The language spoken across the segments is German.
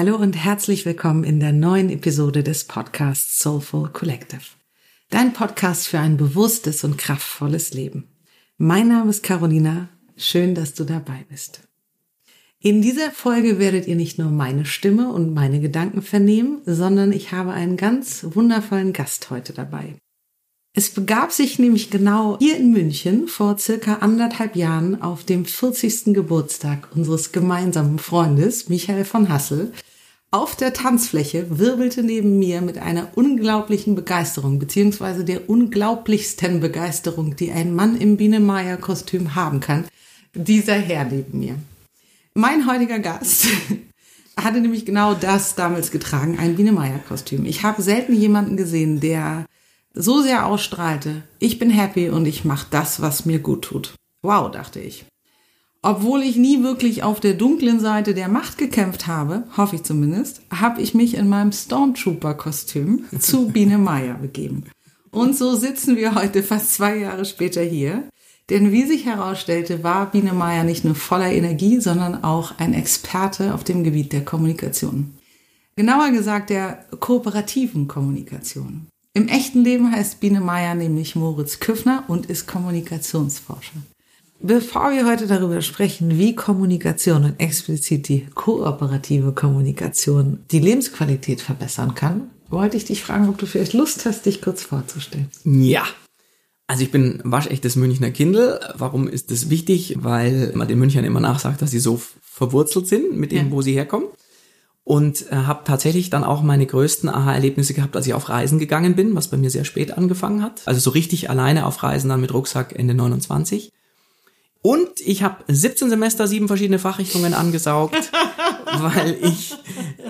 Hallo und herzlich willkommen in der neuen Episode des Podcasts Soulful Collective. Dein Podcast für ein bewusstes und kraftvolles Leben. Mein Name ist Carolina. Schön, dass du dabei bist. In dieser Folge werdet ihr nicht nur meine Stimme und meine Gedanken vernehmen, sondern ich habe einen ganz wundervollen Gast heute dabei. Es begab sich nämlich genau hier in München vor circa anderthalb Jahren auf dem 40. Geburtstag unseres gemeinsamen Freundes Michael von Hassel. Auf der Tanzfläche wirbelte neben mir mit einer unglaublichen Begeisterung, beziehungsweise der unglaublichsten Begeisterung, die ein Mann im Biene-Meier-Kostüm haben kann, dieser Herr neben mir. Mein heutiger Gast hatte nämlich genau das damals getragen, ein Biene-Meier-Kostüm. Ich habe selten jemanden gesehen, der so sehr ausstrahlte, ich bin happy und ich mache das, was mir gut tut. Wow, dachte ich. Obwohl ich nie wirklich auf der dunklen Seite der Macht gekämpft habe, hoffe ich zumindest, habe ich mich in meinem Stormtrooper-Kostüm zu Biene Meier begeben. Und so sitzen wir heute fast zwei Jahre später hier. Denn wie sich herausstellte, war Biene Meier nicht nur voller Energie, sondern auch ein Experte auf dem Gebiet der Kommunikation. Genauer gesagt der kooperativen Kommunikation. Im echten Leben heißt Biene Meier nämlich Moritz Küffner und ist Kommunikationsforscher. Bevor wir heute darüber sprechen, wie Kommunikation und explizit die kooperative Kommunikation die Lebensqualität verbessern kann, wollte ich dich fragen, ob du vielleicht Lust hast, dich kurz vorzustellen. Ja. Also ich bin waschechtes Münchner Kindel. Warum ist das wichtig? Weil man den Münchnern immer nachsagt, dass sie so verwurzelt sind mit dem, ja. wo sie herkommen und äh, habe tatsächlich dann auch meine größten Aha-Erlebnisse gehabt, als ich auf Reisen gegangen bin, was bei mir sehr spät angefangen hat. Also so richtig alleine auf Reisen dann mit Rucksack Ende 29. Und ich habe 17 Semester sieben verschiedene Fachrichtungen angesaugt, weil ich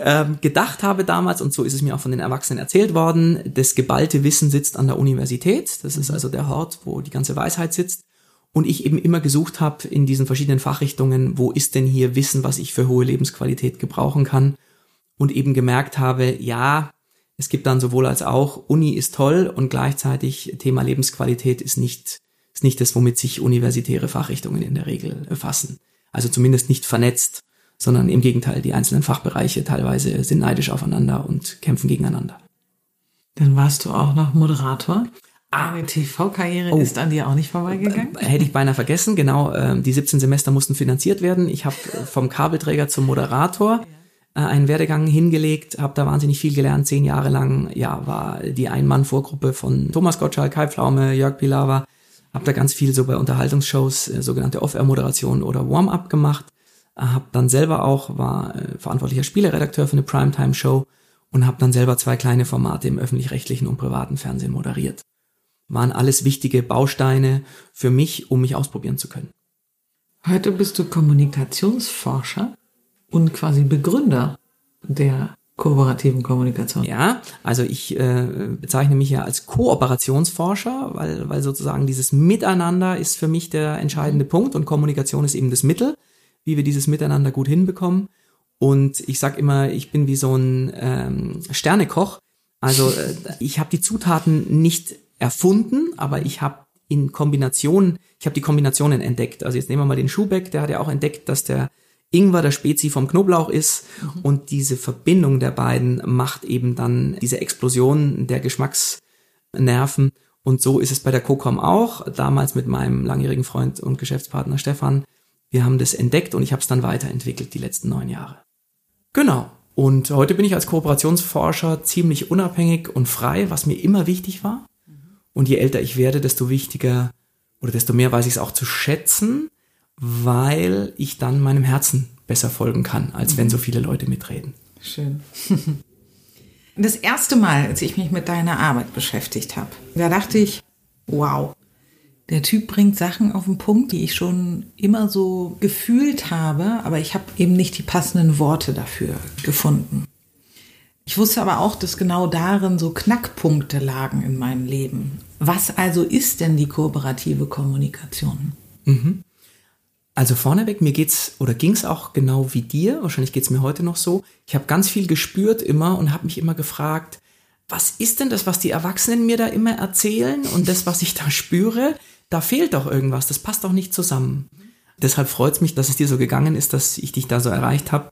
ähm, gedacht habe damals, und so ist es mir auch von den Erwachsenen erzählt worden, das geballte Wissen sitzt an der Universität. Das ist also der Hort, wo die ganze Weisheit sitzt. Und ich eben immer gesucht habe in diesen verschiedenen Fachrichtungen, wo ist denn hier Wissen, was ich für hohe Lebensqualität gebrauchen kann und eben gemerkt habe, ja, es gibt dann sowohl als auch, Uni ist toll und gleichzeitig Thema Lebensqualität ist nicht, ist nicht das, womit sich universitäre Fachrichtungen in der Regel befassen. Also zumindest nicht vernetzt, sondern im Gegenteil, die einzelnen Fachbereiche teilweise sind neidisch aufeinander und kämpfen gegeneinander. Dann warst du auch noch Moderator. Eine TV-Karriere oh. ist an dir auch nicht vorbeigegangen? Äh, hätte ich beinahe vergessen, genau. Ähm, die 17 Semester mussten finanziert werden. Ich habe vom Kabelträger zum Moderator äh, einen Werdegang hingelegt, habe da wahnsinnig viel gelernt, zehn Jahre lang, ja, war die Ein-Mann-Vorgruppe von Thomas Gottschalk, Kai Pflaume, Jörg Pilawa, habe da ganz viel so bei Unterhaltungsshows, äh, sogenannte Off-Air-Moderation oder Warm-Up gemacht, äh, habe dann selber auch, war äh, verantwortlicher Spieleredakteur für eine Primetime-Show und habe dann selber zwei kleine Formate im öffentlich-rechtlichen und privaten Fernsehen moderiert. Waren alles wichtige Bausteine für mich, um mich ausprobieren zu können. Heute bist du Kommunikationsforscher und quasi Begründer der kooperativen Kommunikation. Ja, also ich äh, bezeichne mich ja als Kooperationsforscher, weil, weil sozusagen dieses Miteinander ist für mich der entscheidende Punkt und Kommunikation ist eben das Mittel, wie wir dieses Miteinander gut hinbekommen. Und ich sag immer, ich bin wie so ein ähm, Sternekoch. Also äh, ich habe die Zutaten nicht erfunden, aber ich habe in Kombination, ich habe die Kombinationen entdeckt. Also jetzt nehmen wir mal den Schubeck, der hat ja auch entdeckt, dass der Ingwer der Spezi vom Knoblauch ist mhm. und diese Verbindung der beiden macht eben dann diese Explosion der Geschmacksnerven und so ist es bei der Cocom auch, damals mit meinem langjährigen Freund und Geschäftspartner Stefan. Wir haben das entdeckt und ich habe es dann weiterentwickelt die letzten neun Jahre. Genau. Und heute bin ich als Kooperationsforscher ziemlich unabhängig und frei, was mir immer wichtig war. Mhm. Und je älter ich werde, desto wichtiger oder desto mehr weiß ich es auch zu schätzen, weil ich dann meinem Herzen besser folgen kann, als wenn so viele Leute mitreden. Schön. Das erste Mal, als ich mich mit deiner Arbeit beschäftigt habe, da dachte ich, wow, der Typ bringt Sachen auf den Punkt, die ich schon immer so gefühlt habe, aber ich habe eben nicht die passenden Worte dafür gefunden. Ich wusste aber auch, dass genau darin so Knackpunkte lagen in meinem Leben. Was also ist denn die kooperative Kommunikation? Mhm. Also vorneweg, mir geht's oder ging's auch genau wie dir, wahrscheinlich geht's mir heute noch so. Ich habe ganz viel gespürt immer und habe mich immer gefragt, was ist denn das, was die Erwachsenen mir da immer erzählen und das, was ich da spüre, da fehlt doch irgendwas, das passt doch nicht zusammen. Deshalb freut's mich, dass es dir so gegangen ist, dass ich dich da so erreicht habe.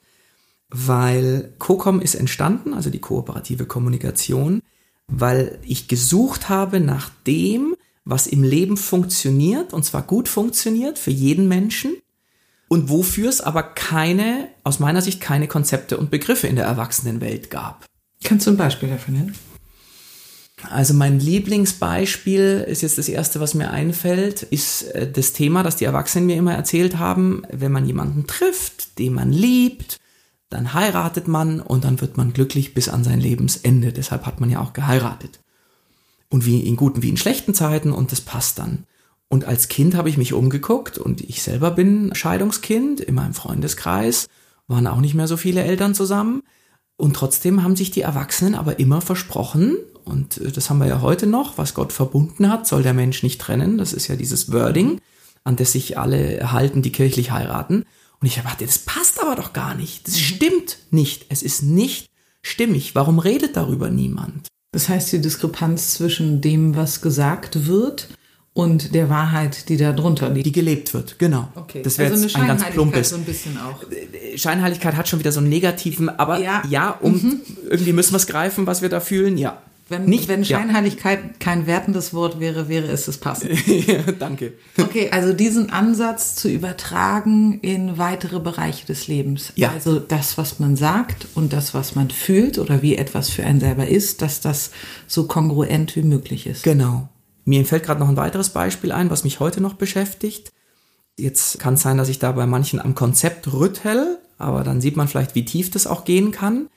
weil COCOM ist entstanden, also die kooperative Kommunikation, weil ich gesucht habe nach dem, was im Leben funktioniert, und zwar gut funktioniert für jeden Menschen, und wofür es aber keine, aus meiner Sicht, keine Konzepte und Begriffe in der Erwachsenenwelt gab. Kannst du ein Beispiel dafür nennen? Also mein Lieblingsbeispiel ist jetzt das erste, was mir einfällt, ist äh, das Thema, das die Erwachsenen mir immer erzählt haben, wenn man jemanden trifft, den man liebt, dann heiratet man und dann wird man glücklich bis an sein Lebensende. Deshalb hat man ja auch geheiratet. Und wie in guten wie in schlechten Zeiten und das passt dann. Und als Kind habe ich mich umgeguckt und ich selber bin Scheidungskind in meinem Freundeskreis, waren auch nicht mehr so viele Eltern zusammen. Und trotzdem haben sich die Erwachsenen aber immer versprochen, und äh, das haben wir ja heute noch, was Gott verbunden hat, soll der Mensch nicht trennen. Das ist ja dieses Wording, an das sich alle halten, die kirchlich heiraten. Und ich erwarte, das passt aber doch gar nicht. Das mhm. stimmt nicht. Es ist nicht stimmig. Warum redet darüber niemand? Das heißt, die Diskrepanz zwischen dem, was gesagt wird und der Wahrheit, die da drunter liegt. Die gelebt wird, genau. Okay. Das wäre also jetzt ein ganz plumpes. So ein bisschen auch. Scheinheiligkeit hat schon wieder so einen negativen, aber ja, ja um mhm. irgendwie müssen wir es greifen, was wir da fühlen, ja. Wenn, nicht, wenn Scheinheiligkeit ja. kein wertendes Wort wäre, wäre es das passend. ja, danke. Okay, also diesen Ansatz zu übertragen in weitere Bereiche des Lebens. Ja. Also das, was man sagt und das, was man fühlt oder wie etwas für einen selber ist, dass das so kongruent wie möglich ist. Genau. Mir fällt gerade noch ein weiteres Beispiel ein, was mich heute noch beschäftigt. Jetzt kann es sein, dass ich da bei manchen am Konzept rüttel, aber dann sieht man vielleicht, wie tief das auch gehen kann.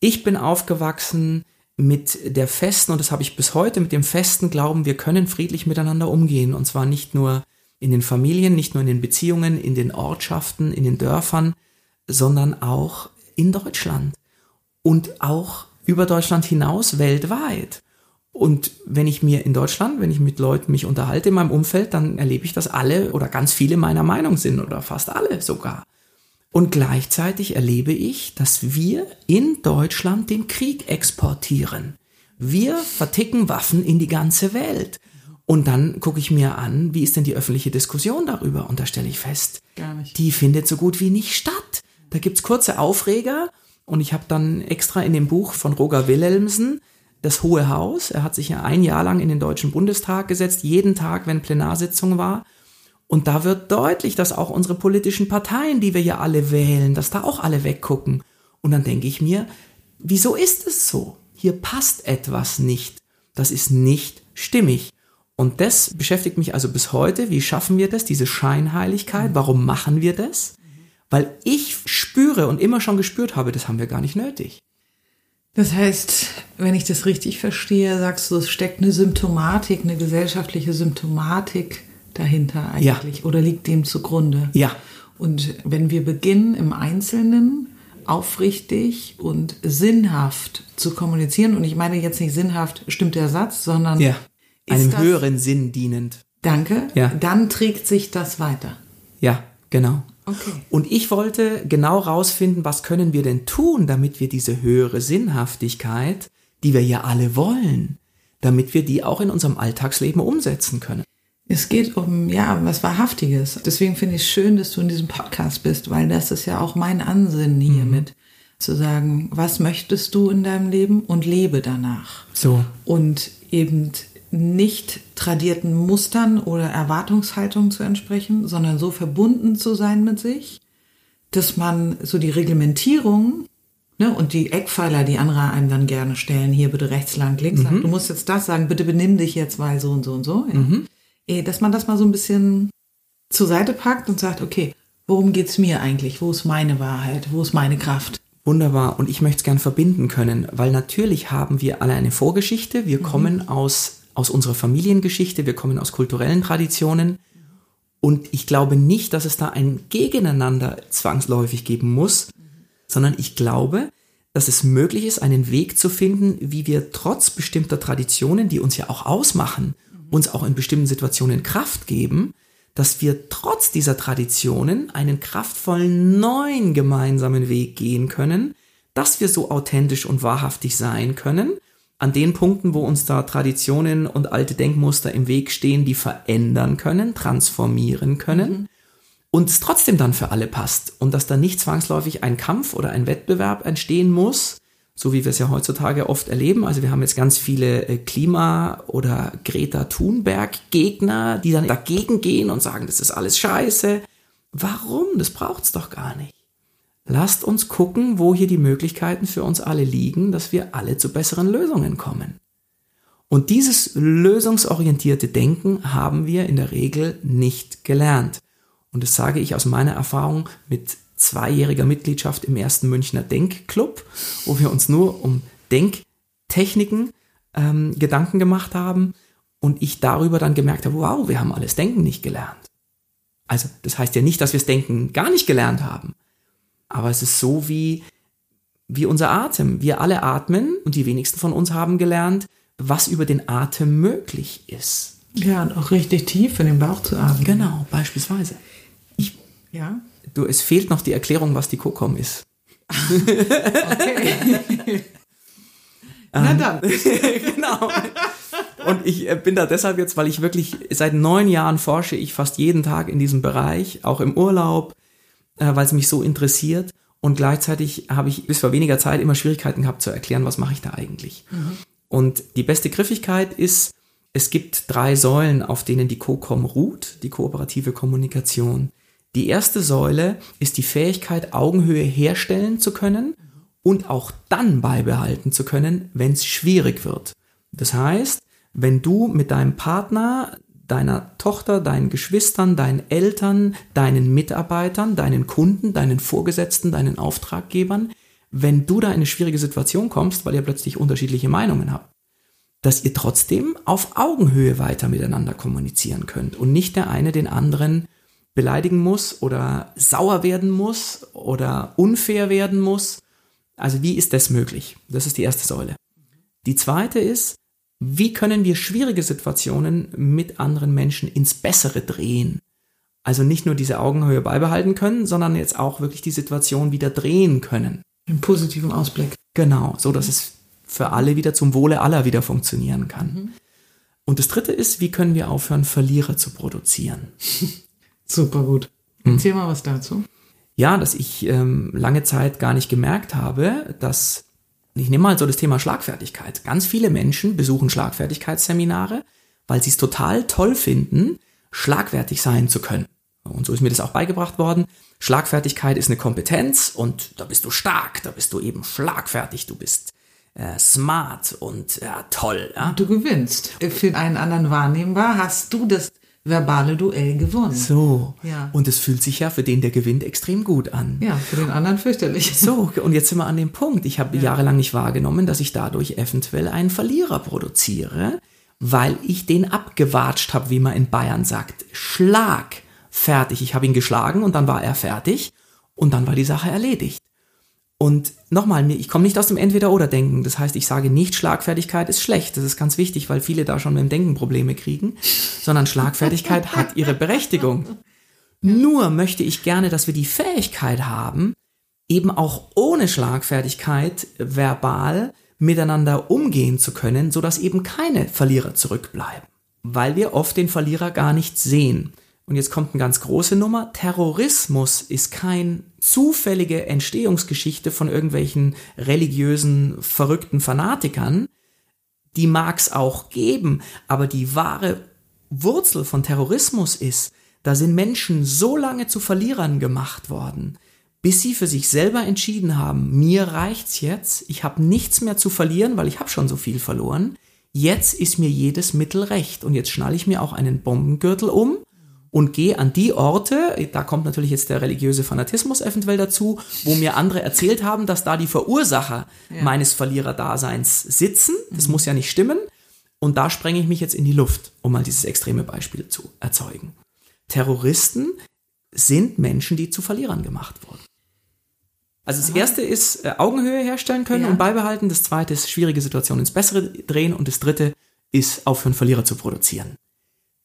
Ich bin aufgewachsen mit der festen, und das habe ich bis heute, mit dem festen Glauben, wir können friedlich miteinander umgehen. Und zwar nicht nur in den Familien, nicht nur in den Beziehungen, in den Ortschaften, in den Dörfern, sondern auch in Deutschland und auch über Deutschland hinaus weltweit. Und wenn ich mir in Deutschland, wenn ich mit Leuten mich unterhalte in meinem Umfeld, dann erlebe ich, dass alle oder ganz viele meiner Meinung sind oder fast alle sogar. Und gleichzeitig erlebe ich, dass wir in Deutschland den Krieg exportieren. Wir verticken Waffen in die ganze Welt. Und dann gucke ich mir an, wie ist denn die öffentliche Diskussion darüber? Und da stelle ich fest, die findet so gut wie nicht statt. Da gibt's kurze Aufreger und ich habe dann extra in dem Buch von Roger Wilhelmsen das Hohe Haus, er hat sich ja ein Jahr lang in den Deutschen Bundestag gesetzt, jeden Tag, wenn Plenarsitzung war, und da wird deutlich, dass auch unsere politischen Parteien, die wir ja alle wählen, dass da auch alle weggucken. Und dann denke ich mir, wieso ist es so? Hier passt etwas nicht. Das ist nicht stimmig. Und das beschäftigt mich also bis heute. Wie schaffen wir das, diese Scheinheiligkeit? Warum machen wir das? Weil ich spüre und immer schon gespürt habe, das haben wir gar nicht nötig. Das heißt, wenn ich das richtig verstehe, sagst du, es steckt eine Symptomatik, eine gesellschaftliche Symptomatik dahinter eigentlich ja. oder liegt dem zugrunde? Ja. Und wenn wir beginnen im Einzelnen aufrichtig und sinnhaft zu kommunizieren, und ich meine jetzt nicht sinnhaft, stimmt der Satz, sondern ja. einem das, höheren Sinn dienend. Danke. Ja. Dann trägt sich das weiter. Ja, genau. Okay. Und ich wollte genau rausfinden, was können wir denn tun, damit wir diese höhere Sinnhaftigkeit, die wir ja alle wollen, damit wir die auch in unserem Alltagsleben umsetzen können. Es geht um, ja, was Wahrhaftiges. Deswegen finde ich es schön, dass du in diesem Podcast bist, weil das ist ja auch mein Ansinnen hiermit. Mhm. Zu sagen, was möchtest du in deinem Leben und lebe danach. So. Und eben nicht tradierten Mustern oder Erwartungshaltungen zu entsprechen, sondern so verbunden zu sein mit sich, dass man so die Reglementierung ne, und die Eckpfeiler, die andere einem dann gerne stellen, hier bitte rechts lang, links lang, mhm. du musst jetzt das sagen, bitte benimm dich jetzt, weil so und so und so. Ja. Mhm dass man das mal so ein bisschen zur Seite packt und sagt, okay, worum geht's mir eigentlich? Wo ist meine Wahrheit? Wo ist meine Kraft? Wunderbar. Und ich möchte es gern verbinden können, weil natürlich haben wir alle eine Vorgeschichte. Wir mhm. kommen aus, aus unserer Familiengeschichte, wir kommen aus kulturellen Traditionen. Und ich glaube nicht, dass es da ein Gegeneinander zwangsläufig geben muss, mhm. sondern ich glaube, dass es möglich ist, einen Weg zu finden, wie wir trotz bestimmter Traditionen, die uns ja auch ausmachen, uns auch in bestimmten Situationen Kraft geben, dass wir trotz dieser Traditionen einen kraftvollen neuen gemeinsamen Weg gehen können, dass wir so authentisch und wahrhaftig sein können, an den Punkten, wo uns da Traditionen und alte Denkmuster im Weg stehen, die verändern können, transformieren können, mhm. und es trotzdem dann für alle passt und dass dann nicht zwangsläufig ein Kampf oder ein Wettbewerb entstehen muss, so wie wir es ja heutzutage oft erleben. Also wir haben jetzt ganz viele äh, Klima- oder Greta Thunberg-Gegner, die dann dagegen gehen und sagen, das ist alles scheiße. Warum? Das braucht's doch gar nicht. Lasst uns gucken, wo hier die Möglichkeiten für uns alle liegen, dass wir alle zu besseren Lösungen kommen. Und dieses lösungsorientierte Denken haben wir in der Regel nicht gelernt. Und das sage ich aus meiner Erfahrung mit zweijähriger Mitgliedschaft im ersten Münchner Denkclub, wo wir uns nur um Denktechniken ähm, Gedanken gemacht haben und ich darüber dann gemerkt habe, wow, wir haben alles Denken nicht gelernt. Also das heißt ja nicht, dass wir das Denken gar nicht gelernt haben, aber es ist so wie, wie unser Atem. Wir alle atmen und die wenigsten von uns haben gelernt, was über den Atem möglich ist. Ja, und auch richtig tief in den Bauch zu atmen. Genau, beispielsweise. Ich, ja. Du, es fehlt noch die Erklärung, was die Kokom ist. Okay. Na Ähm, dann. genau. Und ich äh, bin da deshalb jetzt, weil ich wirklich seit neun Jahren forsche ich fast jeden Tag in diesem Bereich, auch im Urlaub, äh, weil es mich so interessiert. Und gleichzeitig habe ich bis vor weniger Zeit immer Schwierigkeiten gehabt zu erklären, was mache ich da eigentlich. Und die beste Griffigkeit ist, es gibt drei Säulen, auf denen die COCOM ruht, die kooperative Kommunikation. Die erste Säule ist die Fähigkeit, Augenhöhe herstellen zu können und auch dann beibehalten zu können, wenn es schwierig wird. Das heißt, wenn du mit deinem Partner, deiner Tochter, deinen Geschwistern, deinen Eltern, deinen Mitarbeitern, deinen Kunden, deinen Vorgesetzten, deinen Auftraggebern, wenn du da in eine schwierige Situation kommst, weil ihr plötzlich unterschiedliche Meinungen habt, dass ihr trotzdem auf Augenhöhe weiter miteinander kommunizieren könnt und nicht der eine den anderen beleidigen muss oder sauer werden muss oder unfair werden muss. Also wie ist das möglich? Das ist die erste Säule. Die zweite ist, wie können wir schwierige Situationen mit anderen Menschen ins Bessere drehen? Also nicht nur diese Augenhöhe beibehalten können, sondern jetzt auch wirklich die Situation wieder drehen können. Im positiven Ausblick. Genau, so dass es für alle wieder zum Wohle aller wieder funktionieren kann. Und das dritte ist, wie können wir aufhören, Verlierer zu produzieren? Super gut. Erzähl mal was dazu. Ja, dass ich ähm, lange Zeit gar nicht gemerkt habe, dass, ich nehme mal so das Thema Schlagfertigkeit. Ganz viele Menschen besuchen Schlagfertigkeitsseminare, weil sie es total toll finden, schlagfertig sein zu können. Und so ist mir das auch beigebracht worden. Schlagfertigkeit ist eine Kompetenz und da bist du stark, da bist du eben schlagfertig, du bist äh, smart und ja, toll. Ja? Du gewinnst. Für einen anderen wahrnehmbar hast du das verbale Duell gewonnen. So. Ja. Und es fühlt sich ja für den, der gewinnt, extrem gut an. Ja, für den anderen fürchterlich. So, und jetzt sind wir an dem Punkt. Ich habe jahrelang nicht wahrgenommen, dass ich dadurch eventuell einen Verlierer produziere, weil ich den abgewatscht habe, wie man in Bayern sagt. Schlag. Fertig. Ich habe ihn geschlagen und dann war er fertig und dann war die Sache erledigt. Und nochmal, ich komme nicht aus dem Entweder-Oder-Denken. Das heißt, ich sage nicht, Schlagfertigkeit ist schlecht. Das ist ganz wichtig, weil viele da schon mit dem Denken Probleme kriegen. Sondern Schlagfertigkeit hat ihre Berechtigung. Nur möchte ich gerne, dass wir die Fähigkeit haben, eben auch ohne Schlagfertigkeit verbal miteinander umgehen zu können, sodass eben keine Verlierer zurückbleiben. Weil wir oft den Verlierer gar nicht sehen. Und jetzt kommt eine ganz große Nummer. Terrorismus ist kein zufällige Entstehungsgeschichte von irgendwelchen religiösen, verrückten Fanatikern. Die mag's auch geben, aber die wahre Wurzel von Terrorismus ist, da sind Menschen so lange zu Verlierern gemacht worden, bis sie für sich selber entschieden haben, mir reicht's jetzt, ich habe nichts mehr zu verlieren, weil ich habe schon so viel verloren. Jetzt ist mir jedes Mittel recht und jetzt schnalle ich mir auch einen Bombengürtel um und gehe an die Orte, da kommt natürlich jetzt der religiöse Fanatismus eventuell dazu, wo mir andere erzählt haben, dass da die Verursacher meines Verliererdaseins sitzen. Das muss ja nicht stimmen. Und da sprenge ich mich jetzt in die Luft, um mal dieses extreme Beispiel zu erzeugen. Terroristen sind Menschen, die zu Verlierern gemacht wurden. Also das erste ist äh, Augenhöhe herstellen können Ja. und beibehalten. Das zweite ist schwierige Situationen ins Bessere drehen. Und das dritte ist aufhören, Verlierer zu produzieren.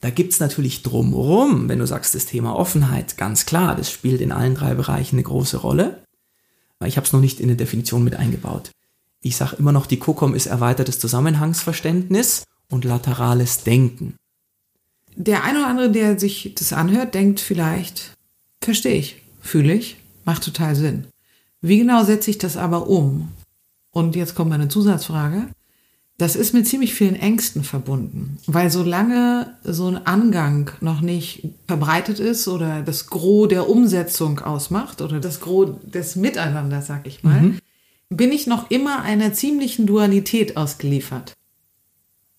Da gibt's natürlich drumherum, wenn du sagst, das Thema Offenheit, ganz klar, das spielt in allen drei Bereichen eine große Rolle. Ich habe es noch nicht in eine Definition mit eingebaut. Ich sage immer noch, die COCOM ist erweitertes Zusammenhangsverständnis und laterales Denken. Der eine oder andere, der sich das anhört, denkt vielleicht, Verstehe ich, fühle ich, macht total Sinn. Wie genau setze ich das aber um? Und jetzt kommt meine Zusatzfrage. Das ist mit ziemlich vielen Ängsten verbunden, weil solange so ein Angang noch nicht verbreitet ist oder das Gros der Umsetzung ausmacht oder das Gros des Miteinanders, sag ich mal, mhm. bin ich noch immer einer ziemlichen Dualität ausgeliefert.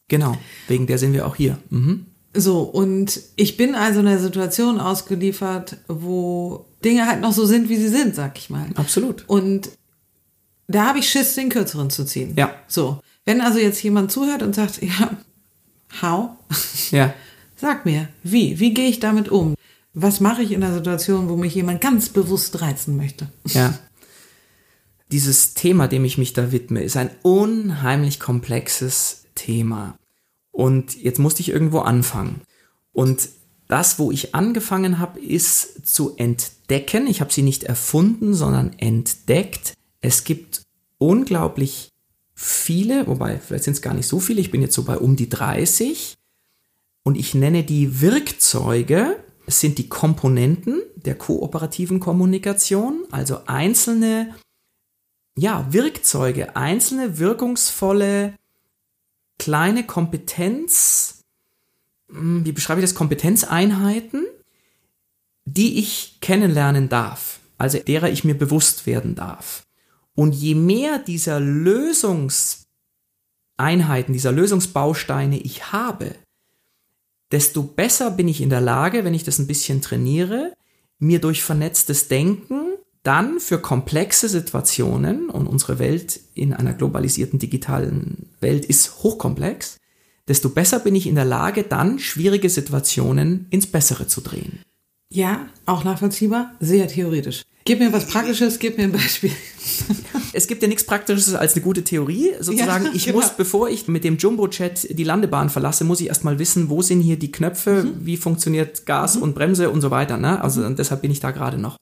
Genau, wegen der sind wir auch hier. Mhm. So, und ich bin also in einer Situation ausgeliefert, wo Dinge halt noch so sind, wie sie sind, sag ich mal. Absolut. Und da habe ich Schiss, den kürzeren zu ziehen. Ja. So. Wenn also jetzt jemand zuhört und sagt, ja, how? Ja. Sag mir, wie? Wie gehe ich damit um? Was mache ich in einer Situation, wo mich jemand ganz bewusst reizen möchte? Ja. Dieses Thema, dem ich mich da widme, ist ein unheimlich komplexes Thema. Und jetzt musste ich irgendwo anfangen. Und das, wo ich angefangen habe, ist zu entdecken. Ich habe sie nicht erfunden, sondern entdeckt. Es gibt unglaublich viele, wobei vielleicht sind es gar nicht so viele, ich bin jetzt so bei um die 30 und ich nenne die Wirkzeuge, es sind die Komponenten der kooperativen Kommunikation, also einzelne ja, Wirkzeuge, einzelne wirkungsvolle kleine Kompetenz, hm, wie beschreibe ich das, Kompetenzeinheiten, die ich kennenlernen darf, also derer ich mir bewusst werden darf. Und je mehr dieser Lösungseinheiten, dieser Lösungsbausteine ich habe, desto besser bin ich in der Lage, wenn ich das ein bisschen trainiere, mir durch vernetztes Denken dann für komplexe Situationen, und unsere Welt in einer globalisierten digitalen Welt ist hochkomplex, desto besser bin ich in der Lage, dann schwierige Situationen ins Bessere zu drehen. Ja, auch nachvollziehbar, sehr theoretisch. Gib mir was Praktisches, gib mir ein Beispiel. Es gibt ja nichts Praktisches als eine gute Theorie. Sozusagen, ja, ich genau. muss, bevor ich mit dem Jumbo-Chat die Landebahn verlasse, muss ich erstmal wissen, wo sind hier die Knöpfe, mhm. wie funktioniert Gas mhm. und Bremse und so weiter. Ne? Also mhm. deshalb bin ich da gerade noch.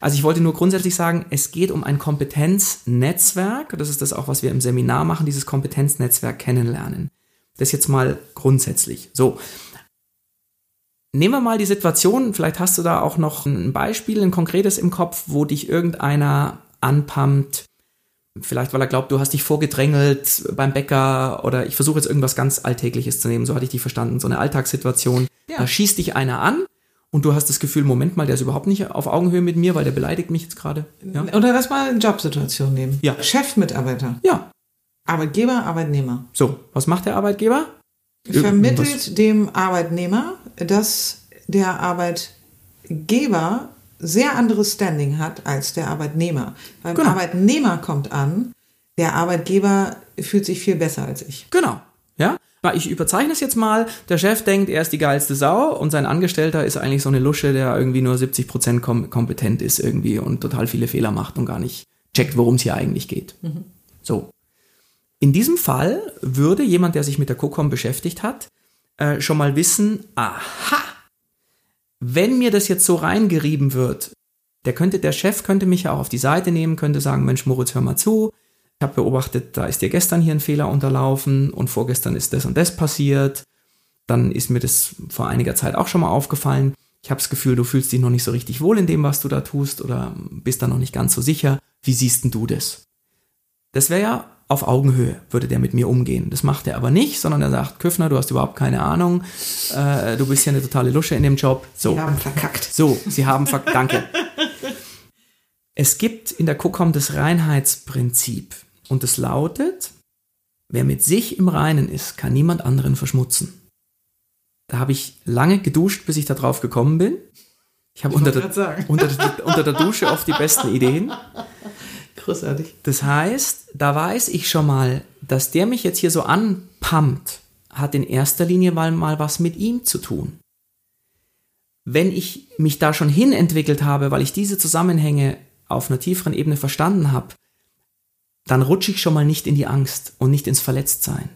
Also ich wollte nur grundsätzlich sagen, es geht um ein Kompetenznetzwerk. Das ist das auch, was wir im Seminar machen, dieses Kompetenznetzwerk kennenlernen. Das jetzt mal grundsätzlich. So. Nehmen wir mal die Situation, vielleicht hast du da auch noch ein Beispiel, ein konkretes im Kopf, wo dich irgendeiner anpumpt, vielleicht weil er glaubt, du hast dich vorgedrängelt beim Bäcker oder ich versuche jetzt irgendwas ganz Alltägliches zu nehmen, so hatte ich dich verstanden, so eine Alltagssituation. Ja. Da schießt dich einer an und du hast das Gefühl, Moment mal, der ist überhaupt nicht auf Augenhöhe mit mir, weil der beleidigt mich jetzt gerade. Ja? Oder lass mal eine Jobsituation nehmen. Ja. Chefmitarbeiter. Ja. Arbeitgeber, Arbeitnehmer. So, was macht der Arbeitgeber? Vermittelt was? dem Arbeitnehmer dass der Arbeitgeber sehr anderes Standing hat als der Arbeitnehmer. Beim genau. Arbeitnehmer kommt an, der Arbeitgeber fühlt sich viel besser als ich. Genau. Ja, ich überzeichne es jetzt mal. Der Chef denkt, er ist die geilste Sau und sein Angestellter ist eigentlich so eine Lusche, der irgendwie nur 70 Prozent kom kompetent ist irgendwie und total viele Fehler macht und gar nicht checkt, worum es hier eigentlich geht. Mhm. So. In diesem Fall würde jemand, der sich mit der COCOM beschäftigt hat, äh, schon mal wissen, aha, wenn mir das jetzt so reingerieben wird, der könnte, der Chef könnte mich ja auch auf die Seite nehmen, könnte sagen, Mensch, Moritz, hör mal zu. Ich habe beobachtet, da ist dir gestern hier ein Fehler unterlaufen und vorgestern ist das und das passiert. Dann ist mir das vor einiger Zeit auch schon mal aufgefallen. Ich habe das Gefühl, du fühlst dich noch nicht so richtig wohl in dem, was du da tust oder bist da noch nicht ganz so sicher. Wie siehst denn du das? Das wäre ja auf Augenhöhe würde der mit mir umgehen. Das macht er aber nicht, sondern er sagt, Küffner, du hast überhaupt keine Ahnung, äh, du bist ja eine totale Lusche in dem Job. So. Sie haben verkackt. So, sie haben verkackt. Danke. Es gibt in der KOKOM das Reinheitsprinzip und es lautet, wer mit sich im Reinen ist, kann niemand anderen verschmutzen. Da habe ich lange geduscht, bis ich da drauf gekommen bin. Ich habe unter, unter, unter der Dusche oft die besten Ideen. Großartig. Das heißt, da weiß ich schon mal, dass der mich jetzt hier so anpumpt, hat in erster Linie mal, mal was mit ihm zu tun. Wenn ich mich da schon hin entwickelt habe, weil ich diese Zusammenhänge auf einer tieferen Ebene verstanden habe, dann rutsche ich schon mal nicht in die Angst und nicht ins Verletztsein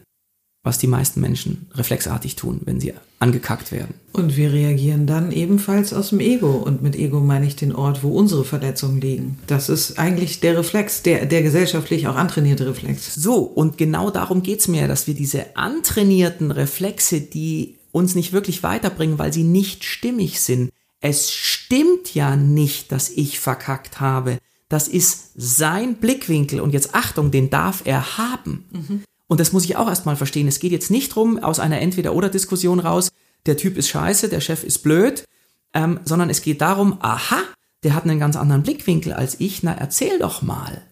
was die meisten Menschen reflexartig tun, wenn sie angekackt werden. Und wir reagieren dann ebenfalls aus dem Ego. Und mit Ego meine ich den Ort, wo unsere Verletzungen liegen. Das ist eigentlich der Reflex, der, der gesellschaftlich auch antrainierte Reflex. So, und genau darum geht's mir, dass wir diese antrainierten Reflexe, die uns nicht wirklich weiterbringen, weil sie nicht stimmig sind, es stimmt ja nicht, dass ich verkackt habe. Das ist sein Blickwinkel und jetzt Achtung, den darf er haben. Mhm. Und das muss ich auch erstmal verstehen. Es geht jetzt nicht drum aus einer Entweder-oder-Diskussion raus, der Typ ist scheiße, der Chef ist blöd, ähm, sondern es geht darum, aha, der hat einen ganz anderen Blickwinkel als ich, na erzähl doch mal.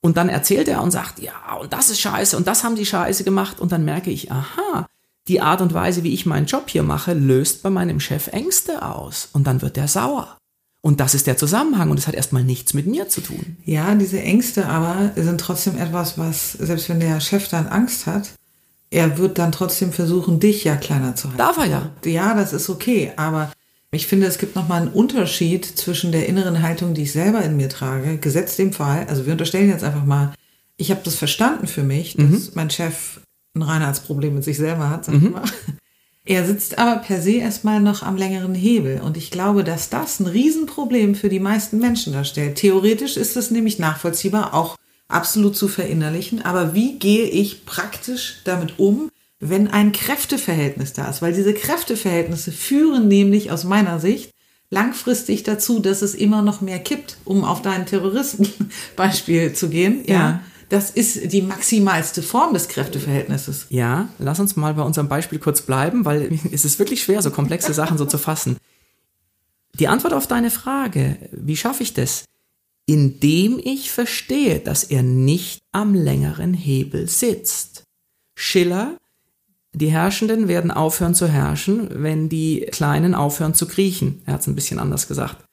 Und dann erzählt er und sagt, ja, und das ist scheiße und das haben die scheiße gemacht und dann merke ich, aha, die Art und Weise, wie ich meinen Job hier mache, löst bei meinem Chef Ängste aus und dann wird der sauer. Und das ist der Zusammenhang und es hat erstmal nichts mit mir zu tun. Ja, diese Ängste aber sind trotzdem etwas, was, selbst wenn der Chef dann Angst hat, er wird dann trotzdem versuchen, dich ja kleiner zu halten. Darf er ja. Ja, das ist okay, aber ich finde, es gibt nochmal einen Unterschied zwischen der inneren Haltung, die ich selber in mir trage, gesetzt dem Fall, also wir unterstellen jetzt einfach mal, ich habe das verstanden für mich, dass mhm. mein Chef ein Reinheitsproblem mit sich selber hat, sag ich mhm. mal. Er sitzt aber per se erstmal noch am längeren Hebel. Und ich glaube, dass das ein Riesenproblem für die meisten Menschen darstellt. Theoretisch ist es nämlich nachvollziehbar, auch absolut zu verinnerlichen. Aber wie gehe ich praktisch damit um, wenn ein Kräfteverhältnis da ist? Weil diese Kräfteverhältnisse führen nämlich aus meiner Sicht langfristig dazu, dass es immer noch mehr kippt, um auf dein Terroristenbeispiel zu gehen. ja. ja das ist die maximalste Form des Kräfteverhältnisses. Ja, lass uns mal bei unserem Beispiel kurz bleiben, weil es ist wirklich schwer, so komplexe Sachen so zu fassen. Die Antwort auf deine Frage, wie schaffe ich das? Indem ich verstehe, dass er nicht am längeren Hebel sitzt. Schiller, die Herrschenden werden aufhören zu herrschen, wenn die Kleinen aufhören zu kriechen. Er hat es ein bisschen anders gesagt.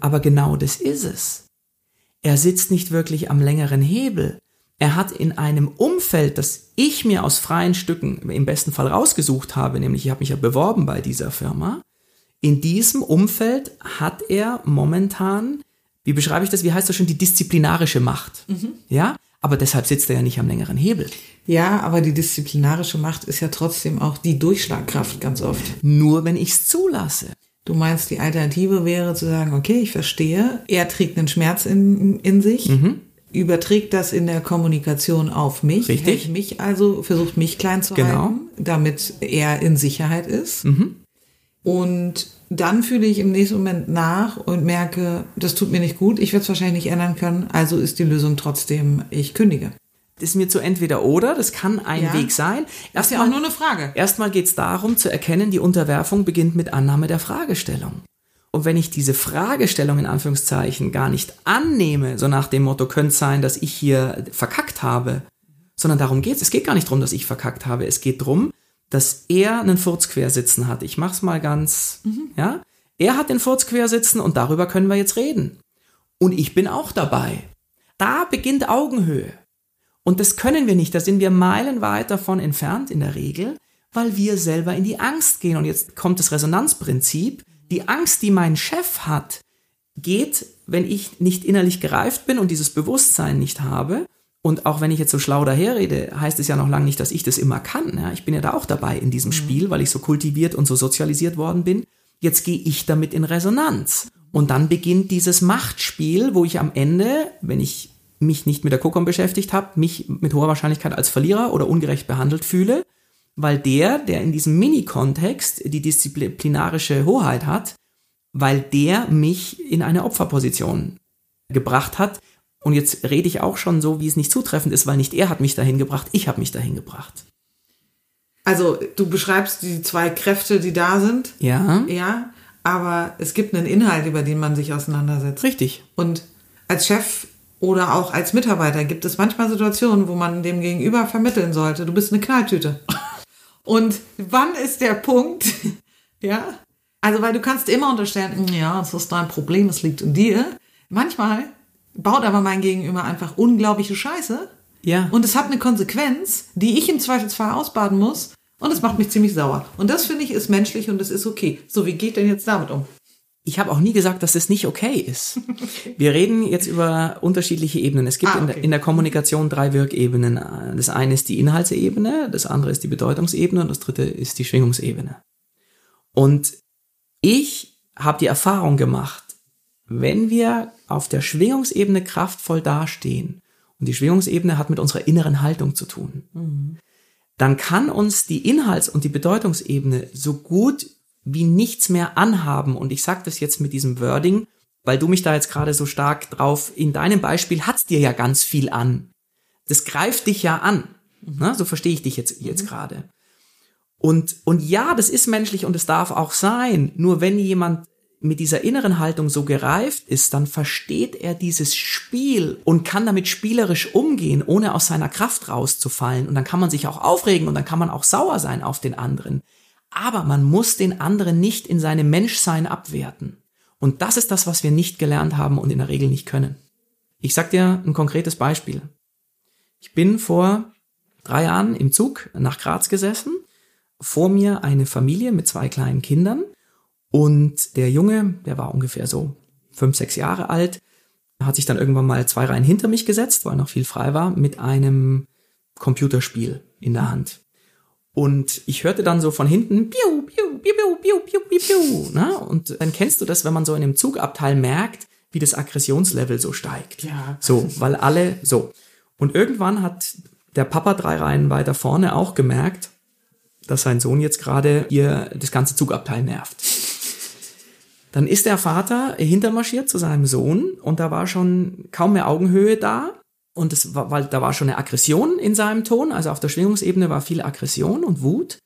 Aber genau das ist es. Er sitzt nicht wirklich am längeren Hebel. Er hat in einem Umfeld, das ich mir aus freien Stücken im besten Fall rausgesucht habe, nämlich ich habe mich ja beworben bei dieser Firma, in diesem Umfeld hat er momentan, wie beschreibe ich das, wie heißt das schon, die disziplinarische Macht. Mhm. Ja, aber deshalb sitzt er ja nicht am längeren Hebel. Ja, aber die disziplinarische Macht ist ja trotzdem auch die Durchschlagkraft ganz oft. Nur wenn ich es zulasse. Du meinst, die Alternative wäre zu sagen, okay, ich verstehe, er trägt einen Schmerz in, in sich, mhm. überträgt das in der Kommunikation auf mich, Richtig. mich also, versucht mich klein zu genau. halten, damit er in Sicherheit ist. Mhm. Und dann fühle ich im nächsten Moment nach und merke, das tut mir nicht gut, ich werde es wahrscheinlich nicht ändern können, also ist die Lösung trotzdem, ich kündige. Ist mir zu entweder oder, das kann ein ja. Weg sein. das ist ja auch nur eine Frage. Erstmal geht es darum zu erkennen, die Unterwerfung beginnt mit Annahme der Fragestellung. Und wenn ich diese Fragestellung in Anführungszeichen gar nicht annehme, so nach dem Motto, könnte sein, dass ich hier verkackt habe, sondern darum geht's. Es geht gar nicht darum, dass ich verkackt habe. Es geht darum, dass er einen Furz quer sitzen hat. Ich mach's mal ganz, mhm. ja. Er hat den Furz quer sitzen und darüber können wir jetzt reden. Und ich bin auch dabei. Da beginnt Augenhöhe. Und das können wir nicht, da sind wir meilenweit davon entfernt in der Regel, weil wir selber in die Angst gehen. Und jetzt kommt das Resonanzprinzip. Die Angst, die mein Chef hat, geht, wenn ich nicht innerlich gereift bin und dieses Bewusstsein nicht habe. Und auch wenn ich jetzt so schlau daherrede, heißt es ja noch lange nicht, dass ich das immer kann. Ja, ich bin ja da auch dabei in diesem mhm. Spiel, weil ich so kultiviert und so sozialisiert worden bin. Jetzt gehe ich damit in Resonanz. Und dann beginnt dieses Machtspiel, wo ich am Ende, wenn ich mich nicht mit der Kokon beschäftigt habe, mich mit hoher Wahrscheinlichkeit als Verlierer oder ungerecht behandelt fühle, weil der, der in diesem Mini-Kontext die disziplinarische Hoheit hat, weil der mich in eine Opferposition gebracht hat. Und jetzt rede ich auch schon so, wie es nicht zutreffend ist, weil nicht er hat mich dahin gebracht, ich habe mich dahin gebracht. Also du beschreibst die zwei Kräfte, die da sind. Ja. Ja, aber es gibt einen Inhalt, über den man sich auseinandersetzt. Richtig. Und als Chef oder auch als Mitarbeiter gibt es manchmal Situationen, wo man dem Gegenüber vermitteln sollte, du bist eine Knalltüte. Und wann ist der Punkt, ja? Also, weil du kannst immer unterstellen, ja, das ist dein Problem, es liegt in dir. Manchmal baut aber mein Gegenüber einfach unglaubliche Scheiße. Ja. Und es hat eine Konsequenz, die ich im Zweifelsfall ausbaden muss. Und es macht mich ziemlich sauer. Und das finde ich ist menschlich und es ist okay. So, wie geht denn jetzt damit um? Ich habe auch nie gesagt, dass es nicht okay ist. Wir reden jetzt über unterschiedliche Ebenen. Es gibt ah, okay. in, der, in, der, Kommunikation drei Wirkebenen. Das eine ist die Inhaltsebene, das andere ist die Bedeutungsebene und das dritte ist die Schwingungsebene. Und ich habe die Erfahrung gemacht, wenn wir auf der Schwingungsebene kraftvoll dastehen, und die Schwingungsebene hat mit unserer inneren Haltung zu tun, mhm. dann kann uns die Inhalts- und die Bedeutungsebene so gut wie nichts mehr anhaben. Und ich sage das jetzt mit diesem Wording, weil du mich da jetzt gerade so stark drauf, in deinem Beispiel hat's dir ja ganz viel an. Das greift dich ja an. Ne? So verstehe ich dich jetzt, jetzt mhm. gerade. Und, und ja, das ist menschlich und es darf auch sein. Nur wenn jemand mit dieser inneren Haltung so gereift ist, dann versteht er dieses Spiel und kann damit spielerisch umgehen, ohne aus seiner Kraft rauszufallen. Und dann kann man sich auch aufregen und dann kann man auch sauer sein auf den anderen. Aber man muss den anderen nicht in seinem Menschsein abwerten. Und das ist das, was wir nicht gelernt haben und in der Regel nicht können. Ich sag dir ein konkretes Beispiel. Ich bin vor drei Jahren im Zug nach Graz gesessen, vor mir eine Familie mit zwei kleinen Kindern und der Junge, der war ungefähr so fünf, sechs Jahre alt, hat sich dann irgendwann mal zwei Reihen hinter mich gesetzt, weil noch viel frei war, mit einem Computerspiel in der Hand. Und ich hörte dann so von hinten, piu, piu, piu, piu, piu, piu, piu, piu. Na? Und dann kennst du das, wenn man so in einem Zugabteil merkt, wie das Aggressionslevel so steigt. Ja. So, weil alle, so. Und irgendwann hat der Papa drei Reihen weiter vorne auch gemerkt, dass sein Sohn jetzt gerade ihr das ganze Zugabteil nervt. Dann ist der Vater hintermarschiert zu seinem Sohn und da war schon kaum mehr Augenhöhe da. Und es war, weil da war schon eine Aggression in seinem Ton, also auf der Schwingungsebene war viel Aggression und Wut.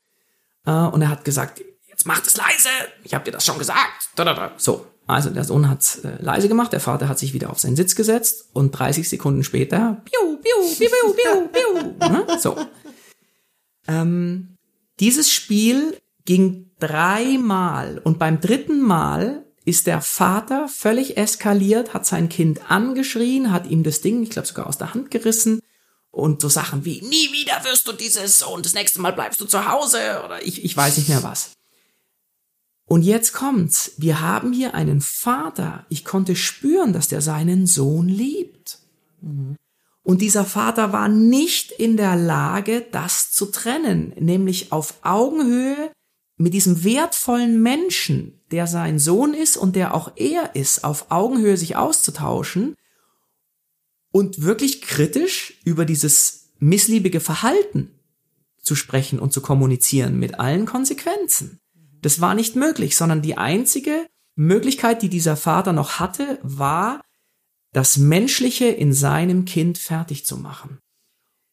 Äh, und er hat gesagt, jetzt macht es leise, ich habe dir das schon gesagt. So, also der Sohn hat äh, leise gemacht, der Vater hat sich wieder auf seinen Sitz gesetzt und 30 Sekunden später, piu, piu, piu, piu, piu, piu, ne? so. Ähm, dieses Spiel ging dreimal und beim dritten Mal ist der Vater völlig eskaliert, hat sein Kind angeschrien, hat ihm das Ding, ich glaube sogar aus der Hand gerissen und so Sachen wie nie wieder wirst du dieses und das nächste Mal bleibst du zu Hause oder ich, ich weiß nicht mehr was. Und jetzt kommt's. Wir haben hier einen Vater. Ich konnte spüren, dass der seinen Sohn liebt. Und dieser Vater war nicht in der Lage, das zu trennen, nämlich auf Augenhöhe mit diesem wertvollen Menschen, der sein Sohn ist und der auch er ist, auf Augenhöhe sich auszutauschen und wirklich kritisch über dieses missliebige Verhalten zu sprechen und zu kommunizieren mit allen Konsequenzen. Das war nicht möglich, sondern die einzige Möglichkeit, die dieser Vater noch hatte, war, das Menschliche in seinem Kind fertig zu machen.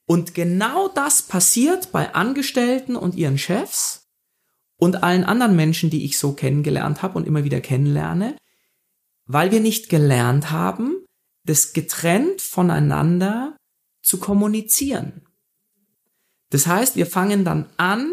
Und genau das passiert bei Angestellten und ihren Chefs, und allen anderen Menschen, die ich so kennengelernt habe und immer wieder kennenlerne, weil wir nicht gelernt haben, das getrennt voneinander zu kommunizieren. Das heißt, wir fangen dann an,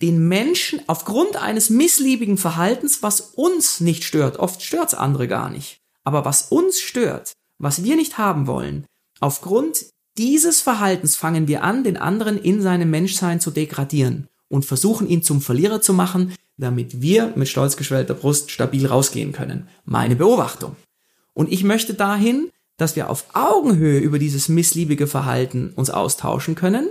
den Menschen aufgrund eines missliebigen Verhaltens, was uns nicht stört, oft stört's andere gar nicht, aber was uns stört, was wir nicht haben wollen, aufgrund dieses Verhaltens fangen wir an, den anderen in seinem Menschsein zu degradieren und versuchen ihn zum Verlierer zu machen, damit wir mit stolz geschwellter Brust stabil rausgehen können. Meine Beobachtung. Und ich möchte dahin, dass wir auf Augenhöhe über dieses missliebige Verhalten uns austauschen können.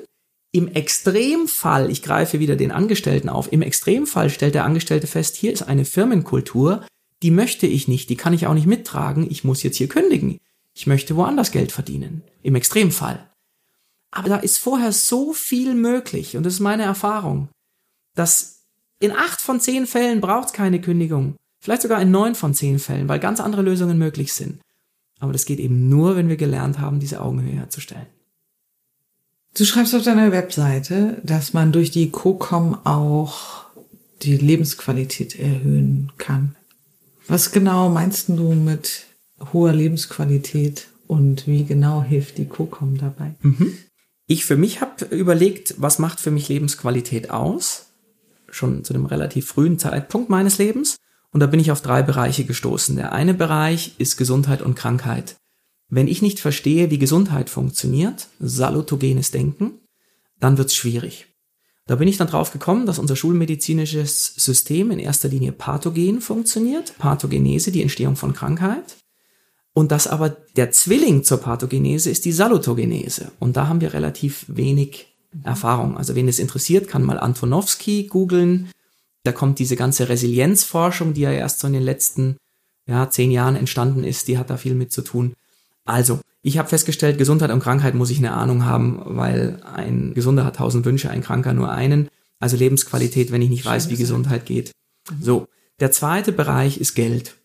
Im Extremfall, ich greife wieder den Angestellten auf, im Extremfall stellt der Angestellte fest, hier ist eine Firmenkultur, die möchte ich nicht, die kann ich auch nicht mittragen, ich muss jetzt hier kündigen. Ich möchte woanders Geld verdienen. Im Extremfall. Aber da ist vorher so viel möglich, und das ist meine Erfahrung, dass in acht von zehn Fällen braucht es keine Kündigung. Vielleicht sogar in neun von zehn Fällen, weil ganz andere Lösungen möglich sind. Aber das geht eben nur, wenn wir gelernt haben, diese Augenhöhe herzustellen. Du schreibst auf deiner Webseite, dass man durch die COCOM auch die Lebensqualität erhöhen kann. Was genau meinst du mit hoher Lebensqualität und wie genau hilft die COCOM dabei? Mhm. Ich für mich habe überlegt, was macht für mich Lebensqualität aus? Schon zu einem relativ frühen Zeitpunkt meines Lebens. Und da bin ich auf drei Bereiche gestoßen. Der eine Bereich ist Gesundheit und Krankheit. Wenn ich nicht verstehe, wie Gesundheit funktioniert, salutogenes Denken, dann wird's schwierig. Da bin ich dann drauf gekommen, dass unser schulmedizinisches System in erster Linie pathogen funktioniert. Pathogenese, die Entstehung von Krankheit. Und dass aber der Zwilling zur Pathogenese ist die Salutogenese. Und da haben wir relativ wenig Erfahrung. Also wen es interessiert, kann mal Antonowski googeln. Da kommt diese ganze Resilienzforschung, die ja erst so in den letzten ja, zehn Jahren entstanden ist, die hat da viel mit zu tun. Also, ich habe festgestellt, Gesundheit und Krankheit muss ich eine Ahnung haben, weil ein Gesunder hat tausend Wünsche, ein Kranker nur einen. Also Lebensqualität, wenn ich nicht weiß, wie Gesundheit geht, So, der zweite Bereich ist Geld.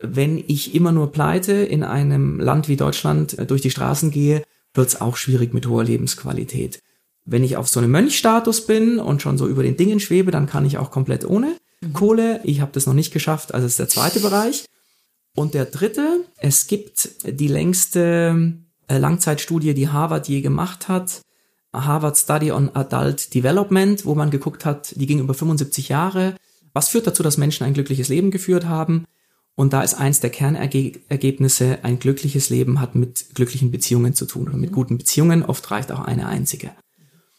Wenn ich immer nur pleite in einem Land wie Deutschland äh, durch die Straßen gehe, wird es auch schwierig mit hoher Lebensqualität. Wenn ich auf so einem Mönchstatus bin und schon so über den Dingen schwebe, dann kann ich auch komplett ohne mhm. Kohle. Ich habe das noch nicht geschafft, also ist der zweite Bereich. Und der dritte, es gibt die längste äh, Langzeitstudie, die Harvard je gemacht hat, Harvard Study on Adult Development, wo man geguckt hat, die ging über 75 Jahre. Was führt dazu, dass Menschen ein glückliches Leben geführt haben? Und da ist eins der Kernergebnisse, ein glückliches Leben hat mit glücklichen Beziehungen zu tun oder mit guten Beziehungen. Oft reicht auch eine einzige.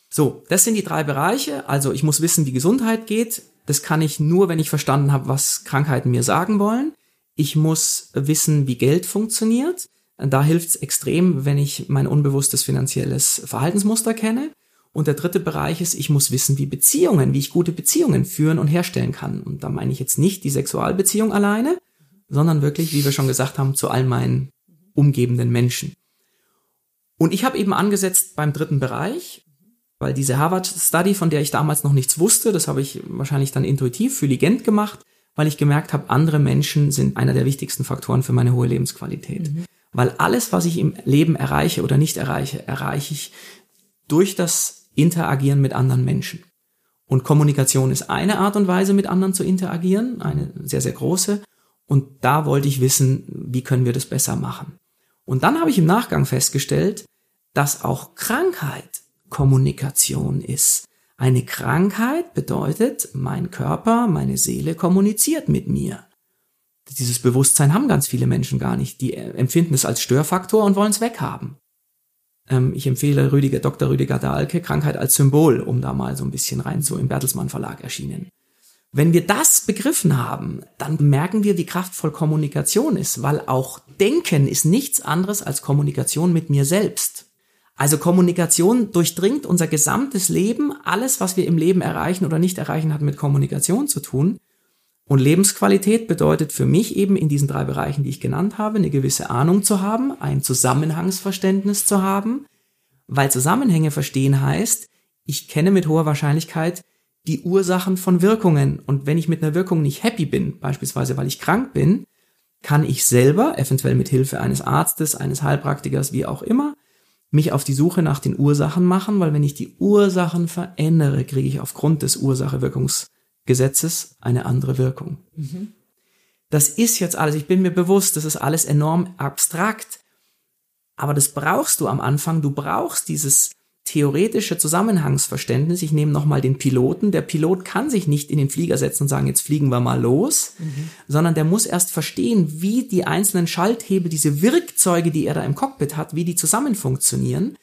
So, das sind die drei Bereiche. Also ich muss wissen, wie Gesundheit geht. Das kann ich nur, wenn ich verstanden habe, was Krankheiten mir sagen wollen. Ich muss wissen, wie Geld funktioniert. Da hilft es extrem, wenn ich mein unbewusstes finanzielles Verhaltensmuster kenne. Und der dritte Bereich ist, ich muss wissen, wie Beziehungen, wie ich gute Beziehungen führen und herstellen kann. Und da meine ich jetzt nicht die Sexualbeziehung alleine, sondern wirklich, wie wir schon gesagt haben, zu all meinen umgebenden Menschen. Und ich habe eben angesetzt beim dritten Bereich, weil diese Harvard Study, von der ich damals noch nichts wusste, das habe ich wahrscheinlich dann intuitiv fühligent gemacht, weil ich gemerkt habe, andere Menschen sind einer der wichtigsten Faktoren für meine hohe Lebensqualität. Mhm. Weil alles, was ich im Leben erreiche oder nicht erreiche, erreiche ich durch das Interagieren mit anderen Menschen. Und Kommunikation ist eine Art und Weise, mit anderen zu interagieren, eine sehr, sehr große. Und da wollte ich wissen, wie können wir das besser machen. Und dann habe ich im Nachgang festgestellt, dass auch Krankheit Kommunikation ist. Eine Krankheit bedeutet, mein Körper, meine Seele kommuniziert mit mir dieses Bewusstsein haben ganz viele Menschen gar nicht. Die empfinden es als Störfaktor und wollen es weghaben. Ähm, ich empfehle Rüdiger, Dr. Rüdiger Dahlke, Krankheit als Symbol, um da mal so ein bisschen rein so im Bertelsmann Verlag erschienen. Wenn wir das begriffen haben, dann merken wir, wie kraftvoll Kommunikation ist, weil auch Denken ist nichts anderes als Kommunikation mit mir selbst. Also Kommunikation durchdringt unser gesamtes Leben. Alles, was wir im Leben erreichen oder nicht erreichen, hat mit Kommunikation zu tun. Und Lebensqualität bedeutet für mich eben in diesen drei Bereichen, die ich genannt habe, eine gewisse Ahnung zu haben, ein Zusammenhangsverständnis zu haben, weil Zusammenhänge verstehen heißt, ich kenne mit hoher Wahrscheinlichkeit die Ursachen von Wirkungen. Und wenn ich mit einer Wirkung nicht happy bin, beispielsweise weil ich krank bin, kann ich selber, eventuell mit Hilfe eines Arztes, eines Heilpraktikers, wie auch immer, mich auf die Suche nach den Ursachen machen, weil wenn ich die Ursachen verändere, kriege ich aufgrund des Ursache-Wirkungs Gesetzes eine andere Wirkung. Mhm. Das ist jetzt alles, ich bin mir bewusst, das ist alles enorm abstrakt, aber das brauchst du am Anfang, du brauchst dieses theoretische Zusammenhangsverständnis. Ich nehme nochmal den Piloten. Der Pilot kann sich nicht in den Flieger setzen und sagen, jetzt fliegen wir mal los, mhm. sondern der muss erst verstehen, wie die einzelnen Schalthebel, diese Wirkzeuge, die er da im Cockpit hat, wie die zusammen funktionieren,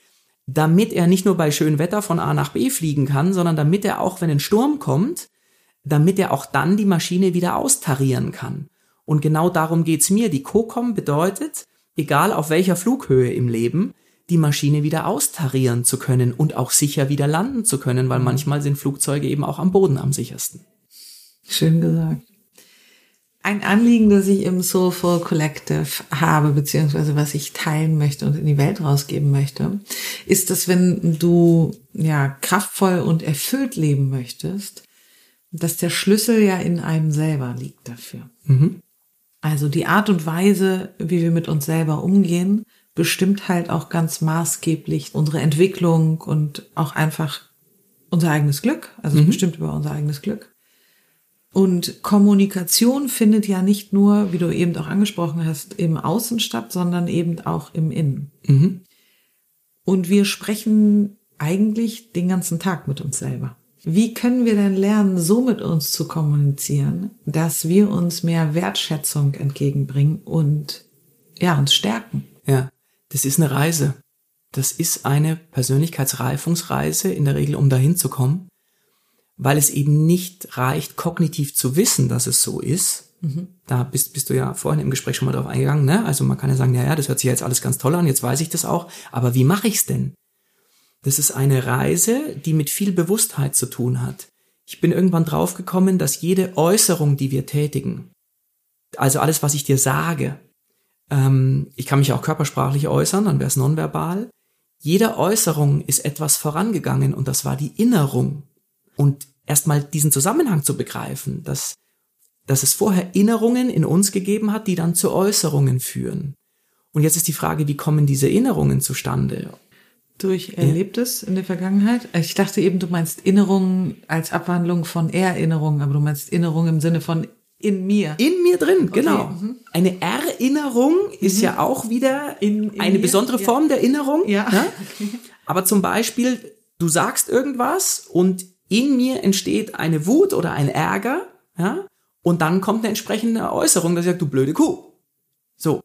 damit er nicht nur bei schönem Wetter von A nach B fliegen kann, sondern damit er auch, wenn ein Sturm kommt, damit er auch dann die Maschine wieder austarieren kann. Und genau darum geht's mir. Die COCOM bedeutet, egal auf welcher Flughöhe im Leben, die Maschine wieder austarieren zu können und auch sicher wieder landen zu können, weil manchmal sind Flugzeuge eben auch am Boden am sichersten. Schön gesagt. Ein Anliegen, das ich im Soulful Collective habe, beziehungsweise was ich teilen möchte und in die Welt rausgeben möchte, ist, dass wenn du ja kraftvoll und erfüllt leben möchtest, dass der Schlüssel ja in einem selber liegt dafür. Mhm. Also die Art und Weise, wie wir mit uns selber umgehen, bestimmt halt auch ganz maßgeblich unsere Entwicklung und auch einfach unser eigenes Glück. Also mhm. bestimmt über unser eigenes Glück. Und Kommunikation findet ja nicht nur, wie du eben auch angesprochen hast, im Außen statt, sondern eben auch im Innen. Mhm. Und wir sprechen eigentlich den ganzen Tag mit uns selber. Wie können wir denn lernen, so mit uns zu kommunizieren, dass wir uns mehr Wertschätzung entgegenbringen und ja, uns stärken? Ja, das ist eine Reise. Das ist eine Persönlichkeitsreifungsreise, in der Regel, um dahin zu kommen, weil es eben nicht reicht, kognitiv zu wissen, dass es so ist. Mhm. Da bist, bist du ja vorhin im Gespräch schon mal drauf eingegangen, ne? Also man kann ja sagen, ja, ja, das hört sich jetzt alles ganz toll an, jetzt weiß ich das auch, aber wie mache ich's denn? Das ist eine Reise, die mit viel Bewusstheit zu tun hat. Ich bin irgendwann draufgekommen, dass jede Äußerung, die wir tätigen, also alles, was ich dir sage, ähm, ich kann mich auch körpersprachlich äußern, dann wäre es nonverbal. Jede Äußerung ist etwas vorangegangen und das war die Innerung. Und erstmal diesen Zusammenhang zu begreifen, dass, dass es vorher Erinnerungen in uns gegeben hat, die dann zu Äußerungen führen. Und jetzt ist die Frage, wie kommen diese Erinnerungen zustande? Durch Erlebtes in der Vergangenheit? Ich dachte eben, du meinst Erinnerungen als Abwandlung von Erinnerungen, aber du meinst Erinnerungen im Sinne von in mir. In mir drin, genau. Mhm. Eine Erinnerung ist mhm. ja auch wieder in, in eine mir? besondere Form ja. der Erinnerung. Ja. ja. Aber zum Beispiel, du sagst irgendwas und in mir entsteht eine Wut oder ein Ärger, ja, und dann kommt eine entsprechende Äußerung, dass ich sage, du blöde Kuh. So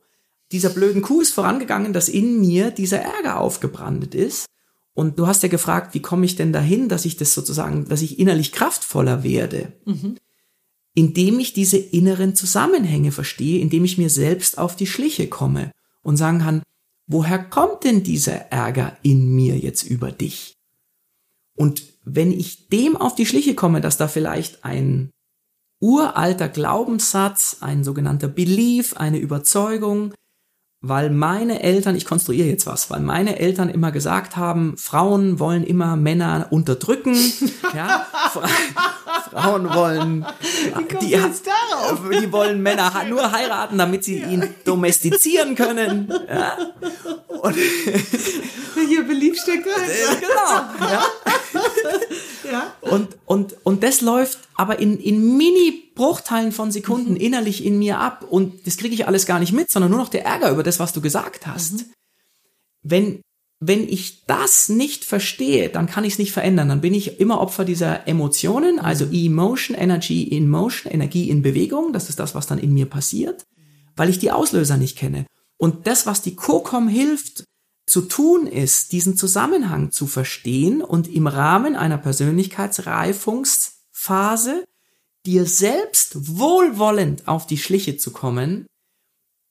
dieser blöden Kuh ist vorangegangen, dass in mir dieser Ärger aufgebrandet ist. Und du hast ja gefragt, wie komme ich denn dahin, dass ich das sozusagen, dass ich innerlich kraftvoller werde? Mhm. Indem ich diese inneren Zusammenhänge verstehe, indem ich mir selbst auf die Schliche komme und sagen kann, woher kommt denn dieser Ärger in mir jetzt über dich? Und wenn ich dem auf die Schliche komme, dass da vielleicht ein uralter Glaubenssatz, ein sogenannter Belief, eine Überzeugung, weil meine Eltern, ich konstruiere jetzt was, weil meine Eltern immer gesagt haben, Frauen wollen immer Männer unterdrücken, ja, Frauen wollen, die, die, die, wollen Männer nur heiraten, damit sie ihn domestizieren können, ja. Und hier Beliebstücke. genau, ja. ja. Und, und, und das läuft aber in, in Mini-Bruchteilen von Sekunden mhm. innerlich in mir ab und das kriege ich alles gar nicht mit, sondern nur noch der Ärger über das, was du gesagt hast. Mhm. Wenn, wenn ich das nicht verstehe, dann kann ich es nicht verändern. Dann bin ich immer Opfer dieser Emotionen, also mhm. Emotion, Energy in Motion, Energie in Bewegung. Das ist das, was dann in mir passiert, weil ich die Auslöser nicht kenne. Und das, was die COCOM hilft zu tun ist, diesen Zusammenhang zu verstehen und im Rahmen einer Persönlichkeitsreifungs Phase, dir selbst wohlwollend auf die Schliche zu kommen,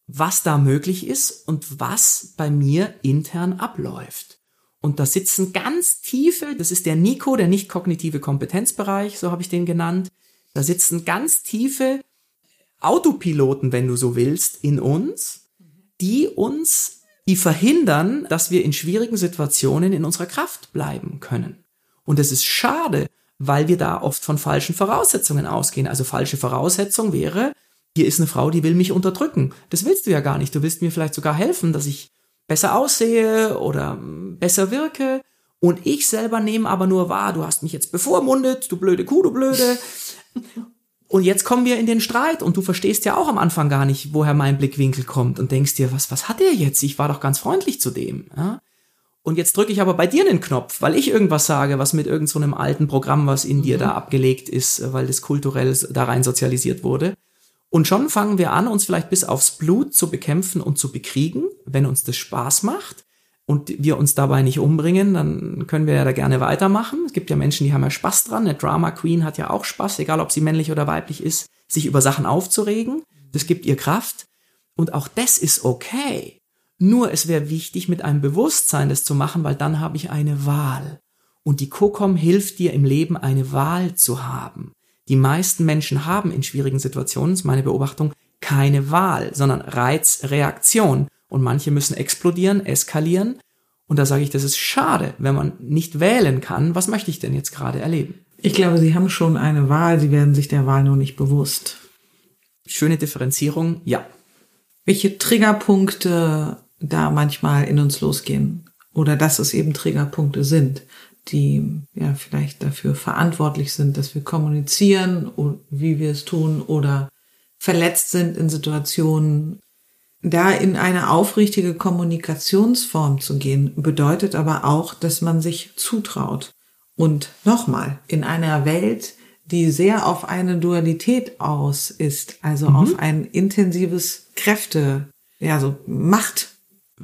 was da möglich ist und was bei mir intern abläuft. Und da sitzen ganz tiefe, das ist der Nico, der nicht kognitive Kompetenzbereich, so habe ich den genannt. Da sitzen ganz tiefe Autopiloten, wenn du so willst, in uns, die uns, die verhindern, dass wir in schwierigen Situationen in unserer Kraft bleiben können. Und es ist schade, weil wir da oft von falschen Voraussetzungen ausgehen. Also falsche Voraussetzung wäre, hier ist eine Frau, die will mich unterdrücken. Das willst du ja gar nicht. Du willst mir vielleicht sogar helfen, dass ich besser aussehe oder hm, besser wirke. Und ich selber nehme aber nur wahr, du hast mich jetzt bevormundet, du blöde Kuh, du blöde. Und jetzt kommen wir in den Streit und du verstehst ja auch am Anfang gar nicht, woher mein Blickwinkel kommt und denkst dir, was, was hat er jetzt? Ich war doch ganz freundlich zu dem. Ja? Und jetzt drücke ich aber bei dir einen Knopf, weil ich irgendwas sage, was mit irgendeinem so alten Programm, was in mhm. dir da abgelegt ist, weil das kulturell da rein sozialisiert wurde. Und schon fangen wir an, uns vielleicht bis aufs Blut zu bekämpfen und zu bekriegen, wenn uns das Spaß macht und wir uns dabei nicht umbringen, dann können wir ja da gerne weitermachen. Es gibt ja Menschen, die haben ja Spaß dran. Eine Drama Queen hat ja auch Spaß, egal ob sie männlich oder weiblich ist, sich über Sachen aufzuregen. Das gibt ihr Kraft. Und auch das ist okay. Nur es wäre wichtig, mit einem Bewusstsein das zu machen, weil dann habe ich eine Wahl. Und die COCOM hilft dir im Leben eine Wahl zu haben. Die meisten Menschen haben in schwierigen Situationen, ist meine Beobachtung, keine Wahl, sondern Reizreaktion. Und manche müssen explodieren, eskalieren. Und da sage ich, das ist schade, wenn man nicht wählen kann. Was möchte ich denn jetzt gerade erleben? Ich glaube, Sie haben schon eine Wahl, Sie werden sich der Wahl nur nicht bewusst. Schöne Differenzierung, ja. Welche Triggerpunkte da manchmal in uns losgehen. Oder dass es eben Triggerpunkte sind, die ja vielleicht dafür verantwortlich sind, dass wir kommunizieren, wie wir es tun oder verletzt sind in Situationen. Da in eine aufrichtige Kommunikationsform zu gehen, bedeutet aber auch, dass man sich zutraut. Und nochmal, in einer Welt, die sehr auf eine Dualität aus ist, also mhm. auf ein intensives Kräfte, ja, so Macht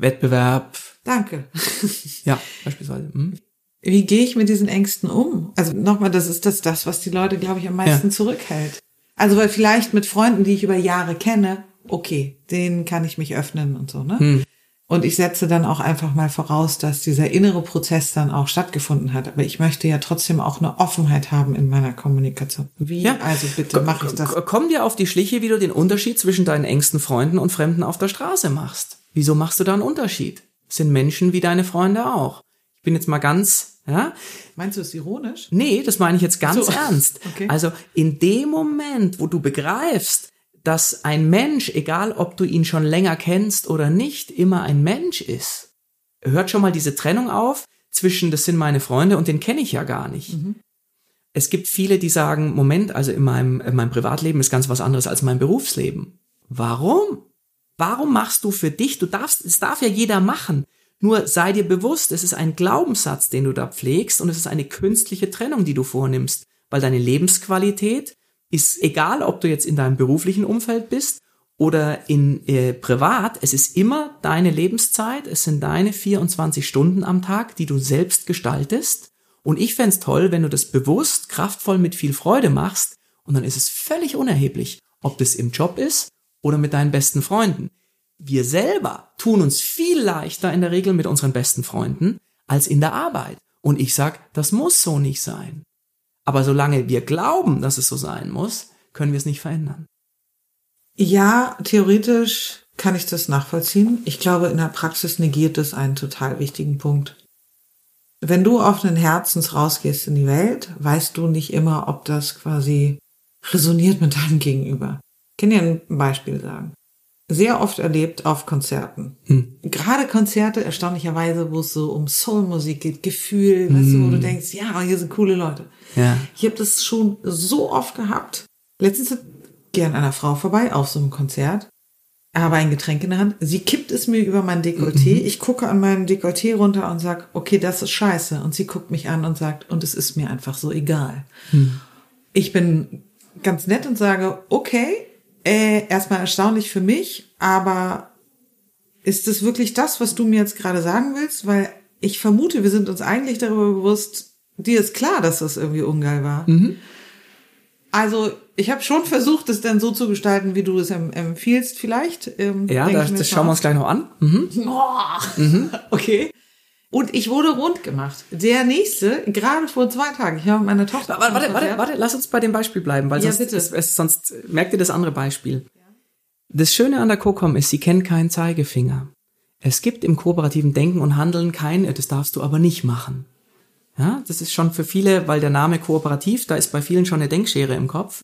Wettbewerb. Danke. ja, beispielsweise. Hm? Wie gehe ich mit diesen Ängsten um? Also nochmal, das ist das, das, was die Leute, glaube ich, am meisten ja. zurückhält. Also weil vielleicht mit Freunden, die ich über Jahre kenne, okay, denen kann ich mich öffnen und so, ne? Hm. Und ich setze dann auch einfach mal voraus, dass dieser innere Prozess dann auch stattgefunden hat. Aber ich möchte ja trotzdem auch eine Offenheit haben in meiner Kommunikation. Wie? Ja. Also bitte mach ich das. Komm dir auf die Schliche, wie du den Unterschied zwischen deinen engsten Freunden und Fremden auf der Straße machst. Wieso machst du da einen Unterschied? sind Menschen wie deine Freunde auch. Ich bin jetzt mal ganz Ja? Meinst du es ironisch? Nee, das meine ich jetzt ganz So. ernst. Okay. Also in dem Moment, wo du begreifst, dass ein Mensch, egal ob du ihn schon länger kennst oder nicht, immer ein Mensch ist, hört schon mal diese Trennung auf zwischen, das sind meine Freunde und den kenne ich ja gar nicht. Es gibt viele, die sagen, Moment, also in meinem, in meinem Privatleben ist ganz was anderes als mein Berufsleben. Warum? Warum machst du für dich? Du darfst, es darf ja jeder machen. Nur sei dir bewusst, es ist ein Glaubenssatz, den du da pflegst und es ist eine künstliche Trennung, die du vornimmst, weil deine Lebensqualität ist egal, ob du jetzt in deinem beruflichen Umfeld bist oder in äh, privat, es ist immer deine Lebenszeit, es sind deine 24 Stunden am Tag, die du selbst gestaltest. Und ich fänd's toll, wenn du das bewusst, kraftvoll mit viel Freude machst und dann ist es völlig unerheblich, ob das im Job ist oder mit deinen besten Freunden. Wir selber tun uns viel leichter in der Regel mit unseren besten Freunden als in der Arbeit. Und ich sag, das muss so nicht sein. Aber solange wir glauben, dass es so sein muss, können wir es nicht verändern. Ja, theoretisch kann ich das nachvollziehen. Ich glaube, in der Praxis negiert es einen total wichtigen Punkt. Wenn du offenen Herzens rausgehst in die Welt, weißt du nicht immer, ob das quasi resoniert mit deinem Gegenüber. Ich kann dir ein Beispiel sagen. Sehr oft erlebt auf Konzerten. Gerade Konzerte, erstaunlicherweise, wo es so um Soulmusik geht, Gefühl, weißt du, wo du denkst, ja, hier sind coole Leute. Ja. Ich habe das schon so oft gehabt. Letztens gehe an einer Frau vorbei auf so einem Konzert, habe ein Getränk in der Hand. Sie kippt es mir über mein Dekolleté. Ich gucke an meinem Dekolleté runter und sag, okay, das ist scheiße. Und sie guckt mich an und sagt, und es ist mir einfach so egal. Ich bin ganz nett und sage, okay, äh, erstmal erstaunlich für mich, aber ist es wirklich das, was du mir jetzt gerade sagen willst? Weil ich vermute, wir sind uns eigentlich darüber bewusst, dir ist klar, dass das irgendwie ungeil war. Also ich habe schon versucht, es dann so zu gestalten, wie du es em empfiehlst, vielleicht. Ähm, Ja, das, das schauen wir uns gleich noch an. Mhm. Oh. Okay. Und ich wurde rund gemacht. Der nächste, gerade vor zwei Tagen, ich habe mit meiner Tochter. Warte, warte, warte, warte, lass uns bei dem Beispiel bleiben, weil Ja, sonst. Es, es, sonst merkt ihr das andere Beispiel. Das Schöne an der COCOM ist, sie kennt keinen Zeigefinger. Es gibt im kooperativen Denken und Handeln kein, äh, das darfst du aber nicht machen. Ja, das ist schon für viele, weil der Name kooperativ, da ist bei vielen schon eine Denkschere im Kopf.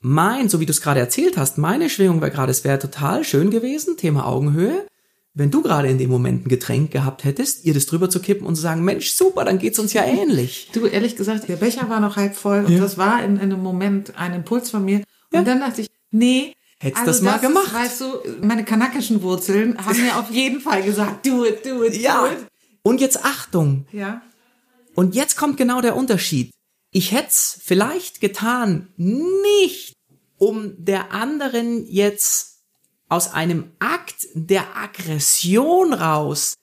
Mein, so wie du es gerade erzählt hast, meine Schwingung wäre gerade, es wäre total schön gewesen, Thema Augenhöhe, wenn du gerade in dem Moment ein Getränk gehabt hättest, ihr das drüber zu kippen und zu sagen, Mensch, super, dann geht's uns ja ähnlich. Du, ehrlich gesagt, der Becher war noch halb voll und das war in, in einem Moment ein Impuls von mir. Und dann dachte ich, nee. also Hättest das mal gemacht. Ist, weißt du, meine kanakischen Wurzeln haben mir auf jeden Fall gesagt, do it, do it, Ja. do it. Und jetzt Achtung, Ja. Und jetzt kommt genau der Unterschied. Ich hätte es vielleicht getan, nicht um der anderen jetzt aus einem Akt der Aggression raus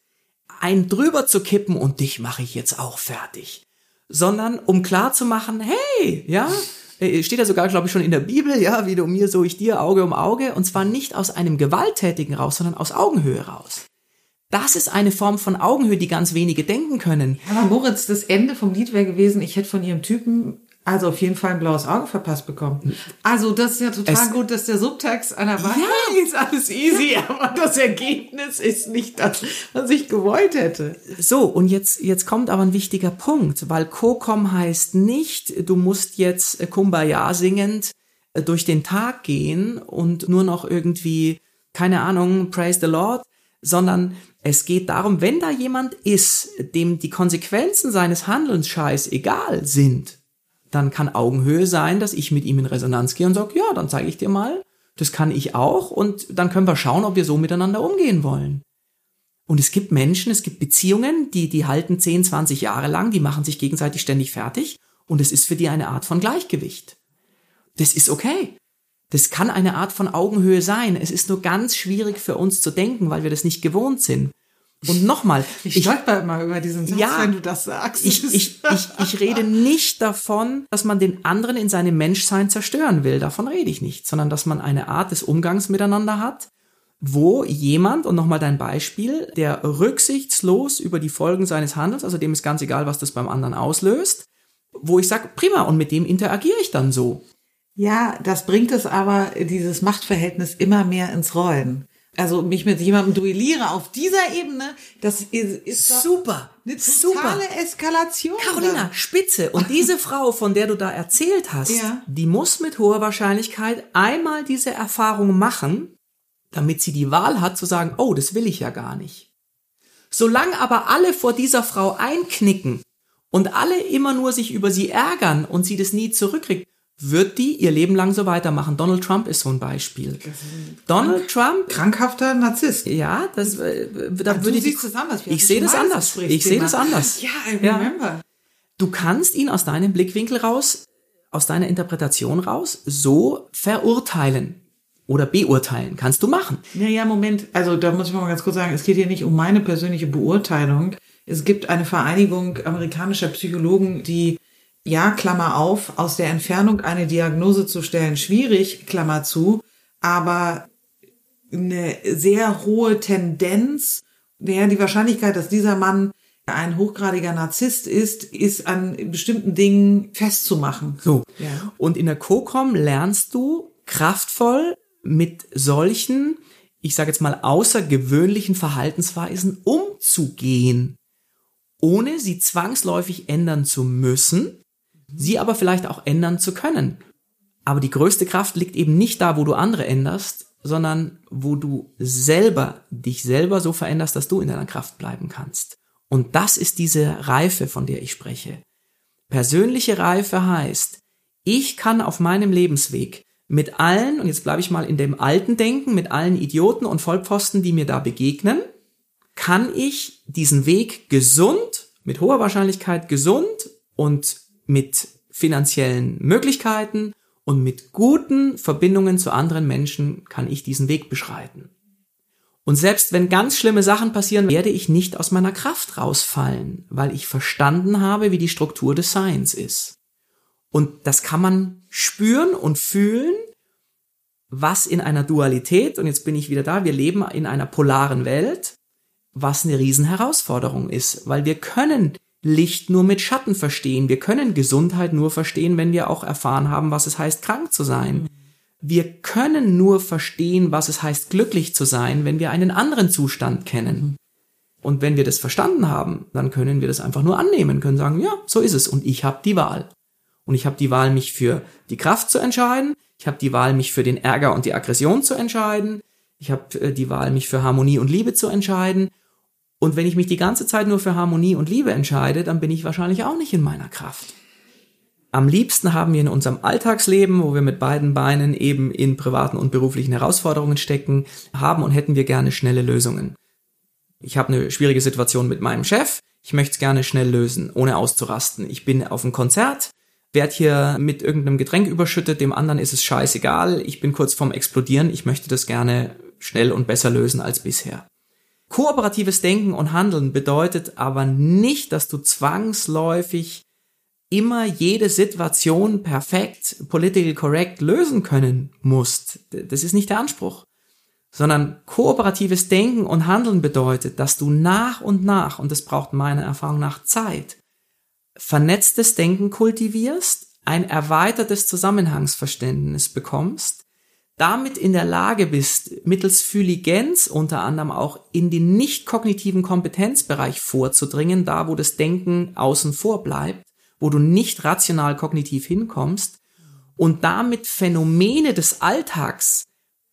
ein drüber zu kippen und dich mache ich jetzt auch fertig, sondern um klar zu machen, hey, ja, äh, steht ja sogar, glaube ich, schon in der Bibel, ja, wie du mir, so ich dir, Auge um Auge, und zwar nicht aus einem Gewalttätigen raus, sondern aus Augenhöhe raus. Das ist eine Form von Augenhöhe, die ganz wenige denken können. Aber Moritz, das Ende vom Lied wäre gewesen, ich hätte von ihrem Typen also auf jeden Fall ein blaues Auge verpasst bekommen. Also das ist ja total Es- gut, dass der Subtext einer war. Ja. ist alles easy, aber das Ergebnis ist nicht das, was ich gewollt hätte. So, und jetzt, jetzt kommt aber ein wichtiger Punkt, weil Kokom heißt nicht, du musst jetzt äh, Kumbaya singend äh, durch den Tag gehen und nur noch irgendwie, keine Ahnung, praise the Lord, sondern es geht darum, wenn da jemand ist, dem die Konsequenzen seines Handelns scheißegal sind, dann kann Augenhöhe sein, dass ich mit ihm in Resonanz gehe und sage, ja, dann zeige ich dir mal, das kann ich auch und dann können wir schauen, ob wir so miteinander umgehen wollen. Und es gibt Menschen, es gibt Beziehungen, die, die halten 10, 20 Jahre lang, die machen sich gegenseitig ständig fertig und es ist für die eine Art von Gleichgewicht. Das ist okay. Das kann eine Art von Augenhöhe sein. Es ist nur ganz schwierig für uns zu denken, weil wir das nicht gewohnt sind. Und nochmal, Ich, stolper immer über diesen Satz, Ja. wenn du das sagst. ich, ich, ich, ich rede nicht davon, dass man den anderen in seinem Menschsein zerstören will. Davon rede ich nicht, sondern dass man eine Art des Umgangs miteinander hat, wo jemand, und nochmal dein Beispiel, der rücksichtslos über die Folgen seines Handels, also dem ist ganz egal, was das beim anderen auslöst, wo ich sage, prima, und mit dem interagiere ich dann so. Ja, das bringt es aber, dieses Machtverhältnis immer mehr ins Rollen. Also mich mit jemandem duelliere auf dieser Ebene, das ist, ist Super. eine Super. totale Eskalation. Carolina, spitze. Und diese Frau, von der du da erzählt hast, Ja. die muss mit hoher Wahrscheinlichkeit einmal diese Erfahrung machen, damit sie die Wahl hat zu sagen, oh, das will ich ja gar nicht. Solange aber alle vor dieser Frau einknicken und alle immer nur sich über sie ärgern und sie das nie zurückkriegt, wird die ihr Leben lang so weitermachen. Donald Trump ist so ein Beispiel. Donald Trump Krankhafter Narzisst. ja, das, äh, da Du würde ich, siehst es anders. Ich sehe das das anders. Ich sehe das anders. Ja, I Ja. remember. Du kannst ihn aus deinem Blickwinkel raus, aus deiner Interpretation raus, so verurteilen oder beurteilen. Kannst du machen. Naja, Moment, also da muss ich mal ganz kurz sagen, es geht hier nicht um meine persönliche Beurteilung. Es gibt eine Vereinigung amerikanischer Psychologen, die, ja, Klammer auf, aus der Entfernung eine Diagnose zu stellen, schwierig, Klammer zu, aber eine sehr hohe Tendenz, ja, die Wahrscheinlichkeit, dass dieser Mann ein hochgradiger Narzisst ist, ist an bestimmten Dingen festzumachen. So. Ja. Und in der COCOM lernst du kraftvoll mit solchen, ich sage jetzt mal, außergewöhnlichen Verhaltensweisen umzugehen, ohne sie zwangsläufig ändern zu müssen, sie aber vielleicht auch ändern zu können. Aber die größte Kraft liegt eben nicht da, wo du andere änderst, sondern wo du selber dich selber so veränderst, dass du in deiner Kraft bleiben kannst. Und das ist diese Reife, von der ich spreche. Persönliche Reife heißt, ich kann auf meinem Lebensweg mit allen, und jetzt bleibe ich mal in dem alten Denken, mit allen Idioten und Vollpfosten, die mir da begegnen, kann ich diesen Weg gesund, mit hoher Wahrscheinlichkeit gesund und mit finanziellen Möglichkeiten und mit guten Verbindungen zu anderen Menschen kann ich diesen Weg beschreiten. Und selbst wenn ganz schlimme Sachen passieren, werde ich nicht aus meiner Kraft rausfallen, weil ich verstanden habe, wie die Struktur des Seins ist. Und das kann man spüren und fühlen, was in einer Dualität, und jetzt bin ich wieder da, wir leben in einer polaren Welt, was eine Riesenherausforderung ist, weil wir können Licht nur mit Schatten verstehen. Wir können Gesundheit nur verstehen, wenn wir auch erfahren haben, was es heißt, krank zu sein. Wir können nur verstehen, was es heißt, glücklich zu sein, wenn wir einen anderen Zustand kennen. Und wenn wir das verstanden haben, dann können wir das einfach nur annehmen, können sagen, ja, so ist es und ich habe die Wahl. Und ich habe die Wahl, mich für die Kraft zu entscheiden, ich habe die Wahl, mich für den Ärger und die Aggression zu entscheiden, ich habe äh, die Wahl, mich für Harmonie und Liebe zu entscheiden. Und wenn ich mich die ganze Zeit nur für Harmonie und Liebe entscheide, dann bin ich wahrscheinlich auch nicht in meiner Kraft. Am liebsten haben wir in unserem Alltagsleben, wo wir mit beiden Beinen eben in privaten und beruflichen Herausforderungen stecken, haben und hätten wir gerne schnelle Lösungen. Ich habe eine schwierige Situation mit meinem Chef, ich möchte es gerne schnell lösen, ohne auszurasten. Ich bin auf einem Konzert, werd hier mit irgendeinem Getränk überschüttet, dem anderen ist es scheißegal, ich bin kurz vorm Explodieren, ich möchte das gerne schnell und besser lösen als bisher. Kooperatives Denken und Handeln bedeutet aber nicht, dass du zwangsläufig immer jede Situation perfekt, political correct lösen können musst. Das ist nicht der Anspruch. Sondern kooperatives Denken und Handeln bedeutet, dass du nach und nach, und das braucht meiner Erfahrung nach Zeit, vernetztes Denken kultivierst, ein erweitertes Zusammenhangsverständnis bekommst, damit in der Lage bist, mittels Phyligenz unter anderem auch in den nicht kognitiven Kompetenzbereich vorzudringen, da wo das Denken außen vor bleibt, wo du nicht rational kognitiv hinkommst und damit Phänomene des Alltags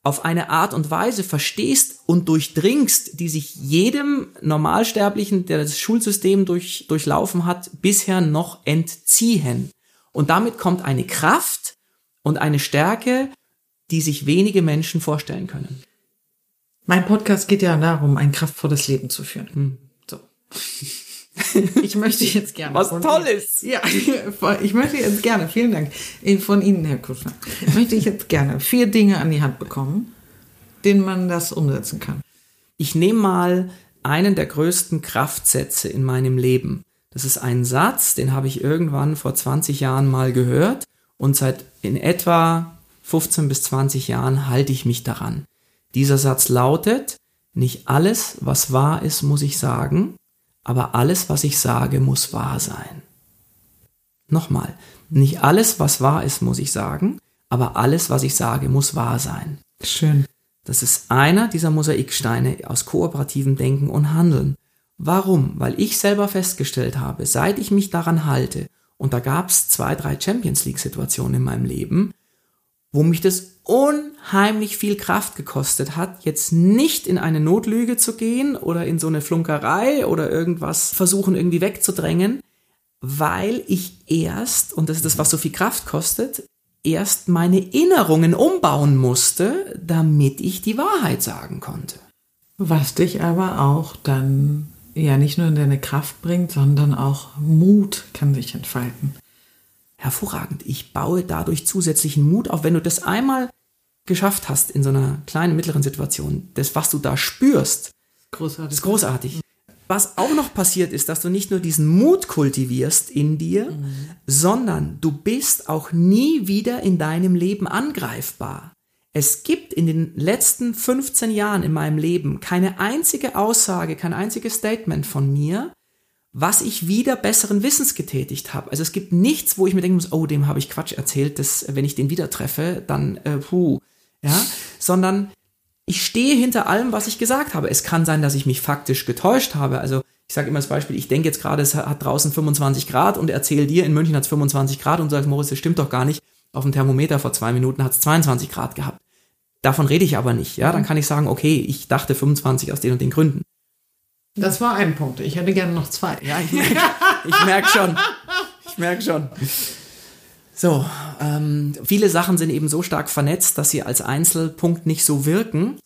auf eine Art und Weise verstehst und durchdringst, die sich jedem Normalsterblichen, der das Schulsystem durch, durchlaufen hat, bisher noch entziehen. Und damit kommt eine Kraft und eine Stärke, die sich wenige Menschen vorstellen können. Mein Podcast geht ja darum, ein kraftvolles Leben zu führen. Hm. So. Ich möchte jetzt gerne. Was Tolles! Ja, ich möchte jetzt gerne, vielen Dank, von Ihnen, Herr Kuschner, möchte ich jetzt gerne vier Dinge an die Hand bekommen, denen man das umsetzen kann. Ich nehme mal einen der größten Kraftsätze in meinem Leben. Das ist ein Satz, den habe ich irgendwann vor 20 Jahren mal gehört und seit in etwa 15 bis 20 Jahren halte ich mich daran. Dieser Satz lautet, nicht alles, was wahr ist, muss ich sagen, aber alles, was ich sage, muss wahr sein. Nochmal, nicht alles, was wahr ist, muss ich sagen, aber alles, was ich sage, muss wahr sein. Schön. Das ist einer dieser Mosaiksteine aus kooperativem Denken und Handeln. Warum? Weil ich selber festgestellt habe, seit ich mich daran halte, und da gab es zwei, drei Champions League-Situationen in meinem Leben, wo mich das unheimlich viel Kraft gekostet hat, jetzt nicht in eine Notlüge zu gehen oder in so eine Flunkerei oder irgendwas versuchen irgendwie wegzudrängen, weil ich erst, und das ist das, was so viel Kraft kostet, erst meine Erinnerungen umbauen musste, damit ich die Wahrheit sagen konnte. Was dich aber auch dann ja nicht nur in deine Kraft bringt, sondern auch Mut kann sich entfalten. Hervorragend. Ich baue dadurch zusätzlichen Mut auf, wenn du das einmal geschafft hast in so einer kleinen, mittleren Situation. Das, was du da spürst, großartig. ist großartig. Was auch noch passiert ist, dass du nicht nur diesen Mut kultivierst in dir, mhm. sondern du bist auch nie wieder in deinem Leben angreifbar. Es gibt in den letzten 15 Jahren in meinem Leben keine einzige Aussage, kein einziges Statement von mir, was ich wieder besseren Wissens getätigt habe. Also es gibt nichts, wo ich mir denken muss, oh, dem habe ich Quatsch erzählt, dass wenn ich den wieder treffe, dann äh, puh, ja, sondern ich stehe hinter allem, was ich gesagt habe. Es kann sein, dass ich mich faktisch getäuscht habe. Also ich sage immer das Beispiel, ich denke jetzt gerade, es hat draußen 25 Grad und erzähle dir, in München hat es 25 Grad und sagst, Moritz, das stimmt doch gar nicht. Auf dem Thermometer vor zwei Minuten hat es 22 Grad gehabt. Davon rede ich aber nicht. Ja, dann kann ich sagen, okay, ich dachte 25 aus den und den Gründen. Das war ein Punkt. Ich hätte gerne noch zwei. Ja, ich merke ich merk schon. Ich merke schon. So, ähm, viele Sachen sind eben so stark vernetzt, dass sie als Einzelpunkt nicht so wirken,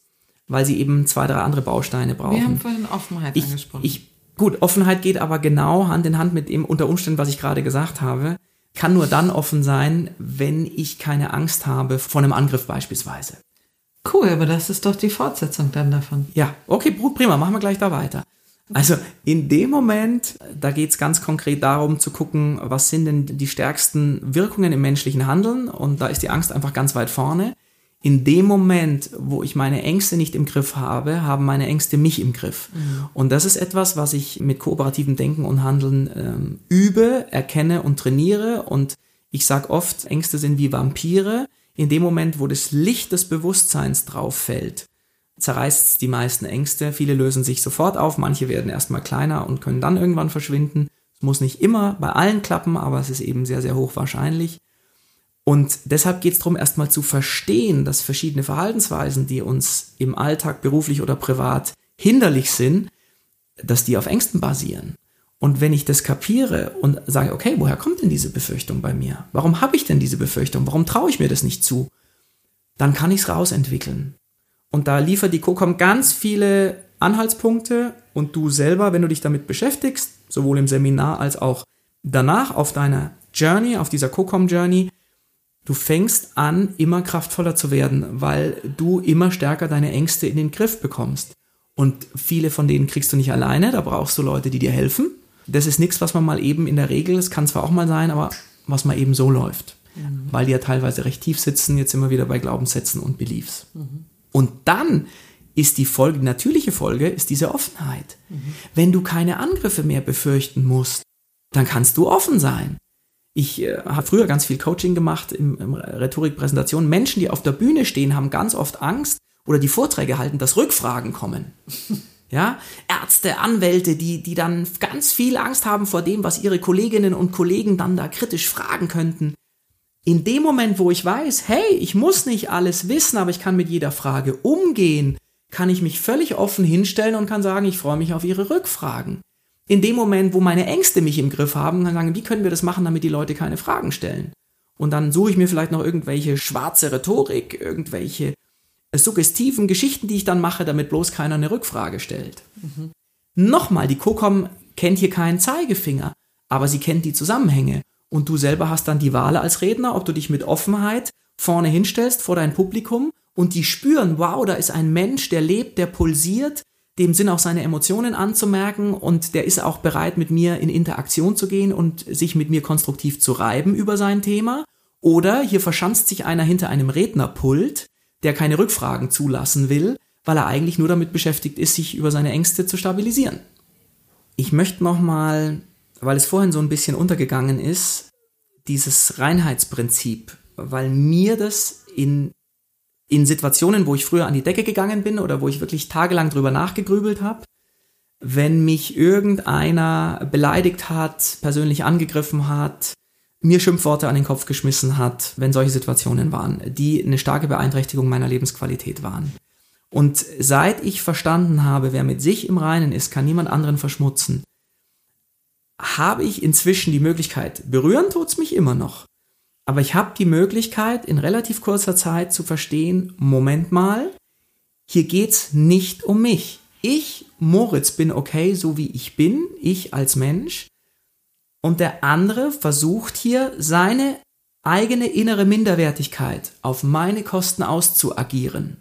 weil sie eben zwei, drei andere Bausteine brauchen. Wir haben vorhin Offenheit ich, angesprochen. Ich, gut, Offenheit geht aber genau Hand in Hand mit dem unter Umständen, was ich gerade gesagt habe. Kann nur dann offen sein, wenn ich keine Angst habe vor einem Angriff beispielsweise. Cool, aber das ist doch die Fortsetzung dann davon. Ja, okay, prima, machen wir gleich da weiter. Also in dem Moment, da geht es ganz konkret darum zu gucken, was sind denn die stärksten Wirkungen im menschlichen Handeln und da ist die Angst einfach ganz weit vorne. In dem Moment, wo ich meine Ängste nicht im Griff habe, haben meine Ängste mich im Griff. Mhm. Und das ist etwas, was ich mit kooperativem Denken und Handeln ähm, übe, erkenne und trainiere. Und ich sage oft, Ängste sind wie Vampire. In dem Moment, wo das Licht des Bewusstseins drauf fällt, zerreißt die meisten Ängste. Viele lösen sich sofort auf, manche werden erstmal kleiner und können dann irgendwann verschwinden. Es muss nicht immer bei allen klappen, aber es ist eben sehr, sehr hoch wahrscheinlich. Und deshalb geht es darum, erstmal zu verstehen, dass verschiedene Verhaltensweisen, die uns im Alltag, beruflich oder privat hinderlich sind, dass die auf Ängsten basieren. Und wenn ich das kapiere und sage, okay, woher kommt denn diese Befürchtung bei mir? Warum habe ich denn diese Befürchtung? Warum traue ich mir das nicht zu? Dann kann ich es rausentwickeln. Und da liefert die COCOM ganz viele Anhaltspunkte und du selber, wenn du dich damit beschäftigst, sowohl im Seminar als auch danach auf deiner Journey, auf dieser COCOM Journey, du fängst an, immer kraftvoller zu werden, weil du immer stärker deine Ängste in den Griff bekommst. Und viele von denen kriegst du nicht alleine, da brauchst du Leute, die dir helfen. Das ist nichts, was man mal eben in der Regel, es kann zwar auch mal sein, aber was mal eben so läuft. Mhm. Weil die ja teilweise recht tief sitzen, jetzt immer wieder bei Glaubenssätzen und Beliefs. Mhm. Und dann ist die Folge, die natürliche Folge, ist diese Offenheit. Mhm. Wenn du keine Angriffe mehr befürchten musst, dann kannst du offen sein. Ich äh, habe früher ganz viel Coaching gemacht im, im Rhetorikpräsentation. Menschen, die auf der Bühne stehen, haben ganz oft Angst oder die Vorträge halten, dass Rückfragen kommen. Ja, Ärzte, Anwälte, die, die dann ganz viel Angst haben vor dem, was ihre Kolleginnen und Kollegen dann da kritisch fragen könnten in dem Moment, wo ich weiß, hey, ich muss nicht alles wissen, aber ich kann mit jeder Frage umgehen, kann ich mich völlig offen hinstellen und kann sagen, ich freue mich auf Ihre Rückfragen. In dem Moment, wo meine Ängste mich im Griff haben, kann ich sagen, wie können wir das machen, damit die Leute keine Fragen stellen? Und dann suche ich mir vielleicht noch irgendwelche schwarze Rhetorik, irgendwelche suggestiven Geschichten, die ich dann mache, damit bloß keiner eine Rückfrage stellt. Mhm. Nochmal, die COCOM kennt hier keinen Zeigefinger, aber sie kennt die Zusammenhänge. Und du selber hast dann die Wahl als Redner, ob du dich mit Offenheit vorne hinstellst vor dein Publikum und die spüren, wow, da ist ein Mensch, der lebt, der pulsiert, dem sind auch seine Emotionen anzumerken und der ist auch bereit, mit mir in Interaktion zu gehen und sich mit mir konstruktiv zu reiben über sein Thema. Oder hier verschanzt sich einer hinter einem Rednerpult, der keine Rückfragen zulassen will, weil er eigentlich nur damit beschäftigt ist, sich über seine Ängste zu stabilisieren. Ich möchte nochmal weil es vorhin so ein bisschen untergegangen ist, dieses Reinheitsprinzip, weil mir das in in Situationen, wo ich früher an die Decke gegangen bin oder wo ich wirklich tagelang drüber nachgegrübelt habe, wenn mich irgendeiner beleidigt hat, persönlich angegriffen hat, mir Schimpfworte an den Kopf geschmissen hat, wenn solche Situationen waren, die eine starke Beeinträchtigung meiner Lebensqualität waren. Und seit ich verstanden habe, wer mit sich im Reinen ist, kann niemand anderen verschmutzen, habe ich inzwischen die Möglichkeit, berühren tut's mich immer noch, aber ich habe die Möglichkeit, in relativ kurzer Zeit zu verstehen, Moment mal, hier geht's nicht um mich. Ich, Moritz, bin okay, so wie ich bin, ich als Mensch. Und der andere versucht hier seine eigene innere Minderwertigkeit auf meine Kosten auszuagieren.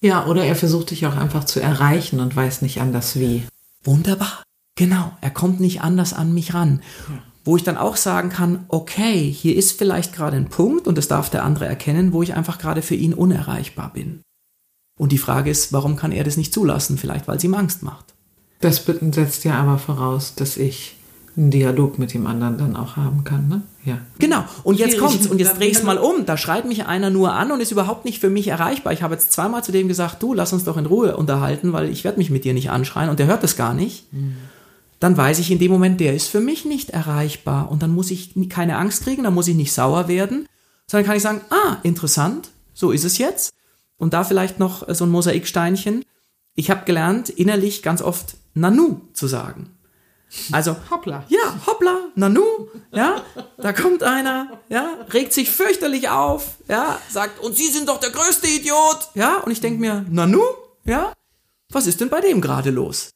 Ja, oder er versucht dich auch einfach zu erreichen und weiß nicht anders wie. Wunderbar. Genau, er kommt nicht anders an mich ran. Ja wo ich dann auch sagen kann, okay, hier ist vielleicht gerade ein Punkt und das darf der andere erkennen, wo ich einfach gerade für ihn unerreichbar bin. Und die Frage ist, warum kann er das nicht zulassen? Vielleicht, weil es ihm Angst macht. Das setzt ja aber voraus, dass ich einen Dialog mit dem anderen dann auch haben kann, ne? Ja. Genau. Und jetzt kommt's. Und jetzt dreh ich's mal um. Da schreit mich einer nur an und ist überhaupt nicht für mich erreichbar. Ich habe jetzt zweimal zu dem gesagt, du, lass uns doch in Ruhe unterhalten, weil ich werde mich mit dir nicht anschreien und der hört das gar nicht. Mhm dann weiß ich in dem Moment, der ist für mich nicht erreichbar. Und dann muss ich keine Angst kriegen, dann muss ich nicht sauer werden, sondern kann ich sagen, ah, interessant, so ist es jetzt. Und da vielleicht noch so ein Mosaiksteinchen. Ich habe gelernt, innerlich ganz oft Nanu zu sagen. Also, hoppla. Ja, hoppla, Nanu, ja, da kommt einer, ja, regt sich fürchterlich auf, ja, sagt, und Sie sind doch der größte Idiot, ja, und ich denke mir, Nanu, ja, was ist denn bei dem gerade los?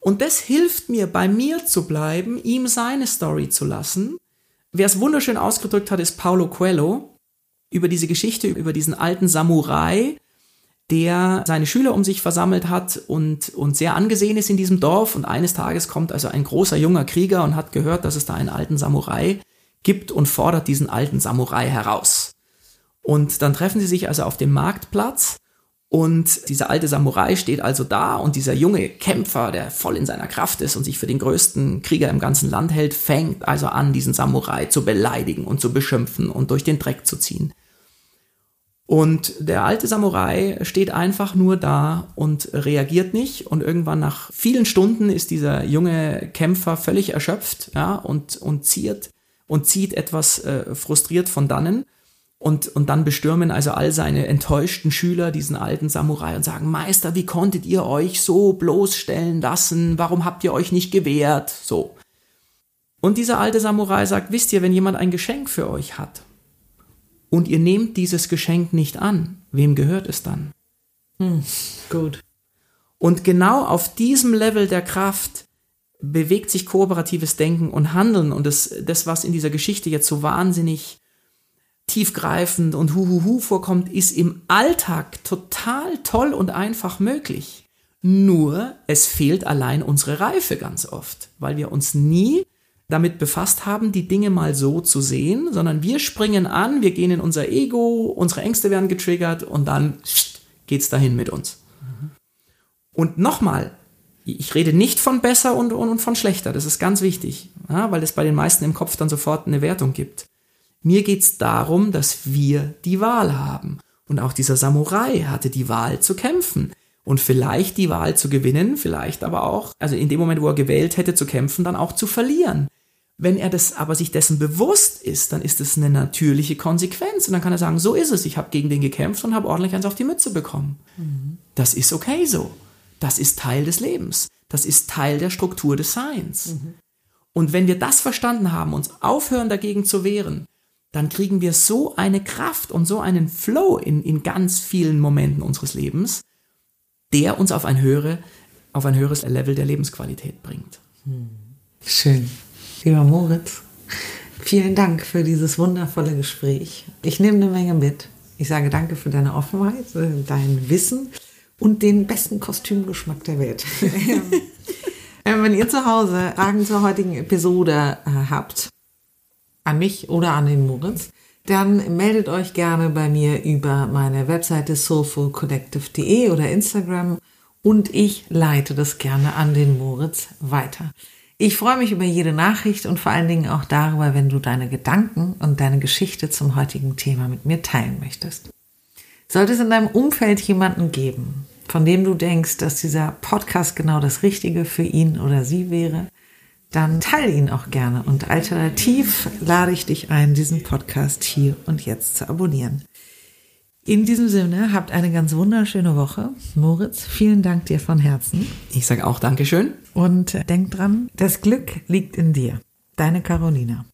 Und das hilft mir, bei mir zu bleiben, ihm seine Story zu lassen. Wer es wunderschön ausgedrückt hat, ist Paulo Coelho über diese Geschichte, über diesen alten Samurai, der seine Schüler um sich versammelt hat und, und sehr angesehen ist in diesem Dorf. Und eines Tages kommt also ein großer junger Krieger und hat gehört, dass es da einen alten Samurai gibt und fordert diesen alten Samurai heraus. Und dann treffen sie sich also auf dem Marktplatz und dieser alte Samurai steht also da und dieser junge Kämpfer, der voll in seiner Kraft ist und sich für den größten Krieger im ganzen Land hält, fängt also an, diesen Samurai zu beleidigen und zu beschimpfen und durch den Dreck zu ziehen. Und der alte Samurai steht einfach nur da und reagiert nicht. Und irgendwann nach vielen Stunden ist dieser junge Kämpfer völlig erschöpft, ja, und, und ziert und zieht etwas äh, frustriert von dannen. Und, und dann bestürmen also all seine enttäuschten Schüler diesen alten Samurai und sagen, Meister, wie konntet ihr euch so bloßstellen lassen? Warum habt ihr euch nicht gewehrt? So. Und dieser alte Samurai sagt, wisst ihr, wenn jemand ein Geschenk für euch hat und ihr nehmt dieses Geschenk nicht an, wem gehört es dann? Hm, gut. Und genau auf diesem Level der Kraft bewegt sich kooperatives Denken und Handeln und das, das was in dieser Geschichte jetzt so wahnsinnig tiefgreifend und huhuhu vorkommt, ist im Alltag total toll und einfach möglich. Nur es fehlt allein unsere Reife ganz oft, weil wir uns nie damit befasst haben, die Dinge mal so zu sehen, sondern wir springen an, wir gehen in unser Ego, unsere Ängste werden getriggert und dann geht's dahin mit uns. Und nochmal, ich rede nicht von besser und, und, und von schlechter, das ist ganz wichtig, ja, weil es bei den meisten im Kopf dann sofort eine Wertung gibt. Mir geht's darum, dass wir die Wahl haben. Und auch dieser Samurai hatte die Wahl zu kämpfen. Und vielleicht die Wahl zu gewinnen, vielleicht aber auch, also in dem Moment, wo er gewählt hätte zu kämpfen, dann auch zu verlieren. Wenn er das aber sich dessen bewusst ist, dann ist es eine natürliche Konsequenz. Und dann kann er sagen, so ist es, ich habe gegen den gekämpft und habe ordentlich eins auf die Mütze bekommen. Mhm. Das ist okay so. Das ist Teil des Lebens. Das ist Teil der Struktur des Seins. Mhm. Und wenn wir das verstanden haben, uns aufhören dagegen zu wehren, dann kriegen wir so eine Kraft und so einen Flow in, in ganz vielen Momenten unseres Lebens, der uns auf ein, höhere, auf ein höheres Level der Lebensqualität bringt. Schön. Lieber Moritz, vielen Dank für dieses wundervolle Gespräch. Ich nehme eine Menge mit. Ich sage danke für deine Offenheit, dein Wissen und den besten Kostümgeschmack der Welt. Ähm, wenn ihr zu Hause Fragen zur heutigen Episode äh, habt, an mich oder an den Moritz, dann meldet euch gerne bei mir über meine Webseite soulfulcollective.de oder Instagram und ich leite das gerne an den Moritz weiter. Ich freue mich über jede Nachricht und vor allen Dingen auch darüber, wenn du deine Gedanken und deine Geschichte zum heutigen Thema mit mir teilen möchtest. Sollte es in deinem Umfeld jemanden geben, von dem du denkst, dass dieser Podcast genau das Richtige für ihn oder sie wäre, dann teile ihn auch gerne. Und alternativ lade ich dich ein, diesen Podcast hier und jetzt zu abonnieren. In diesem Sinne, habt eine ganz wunderschöne Woche. Moritz, vielen Dank dir von Herzen. Ich sage auch Dankeschön. Und denk dran, das Glück liegt in dir. Deine Carolina.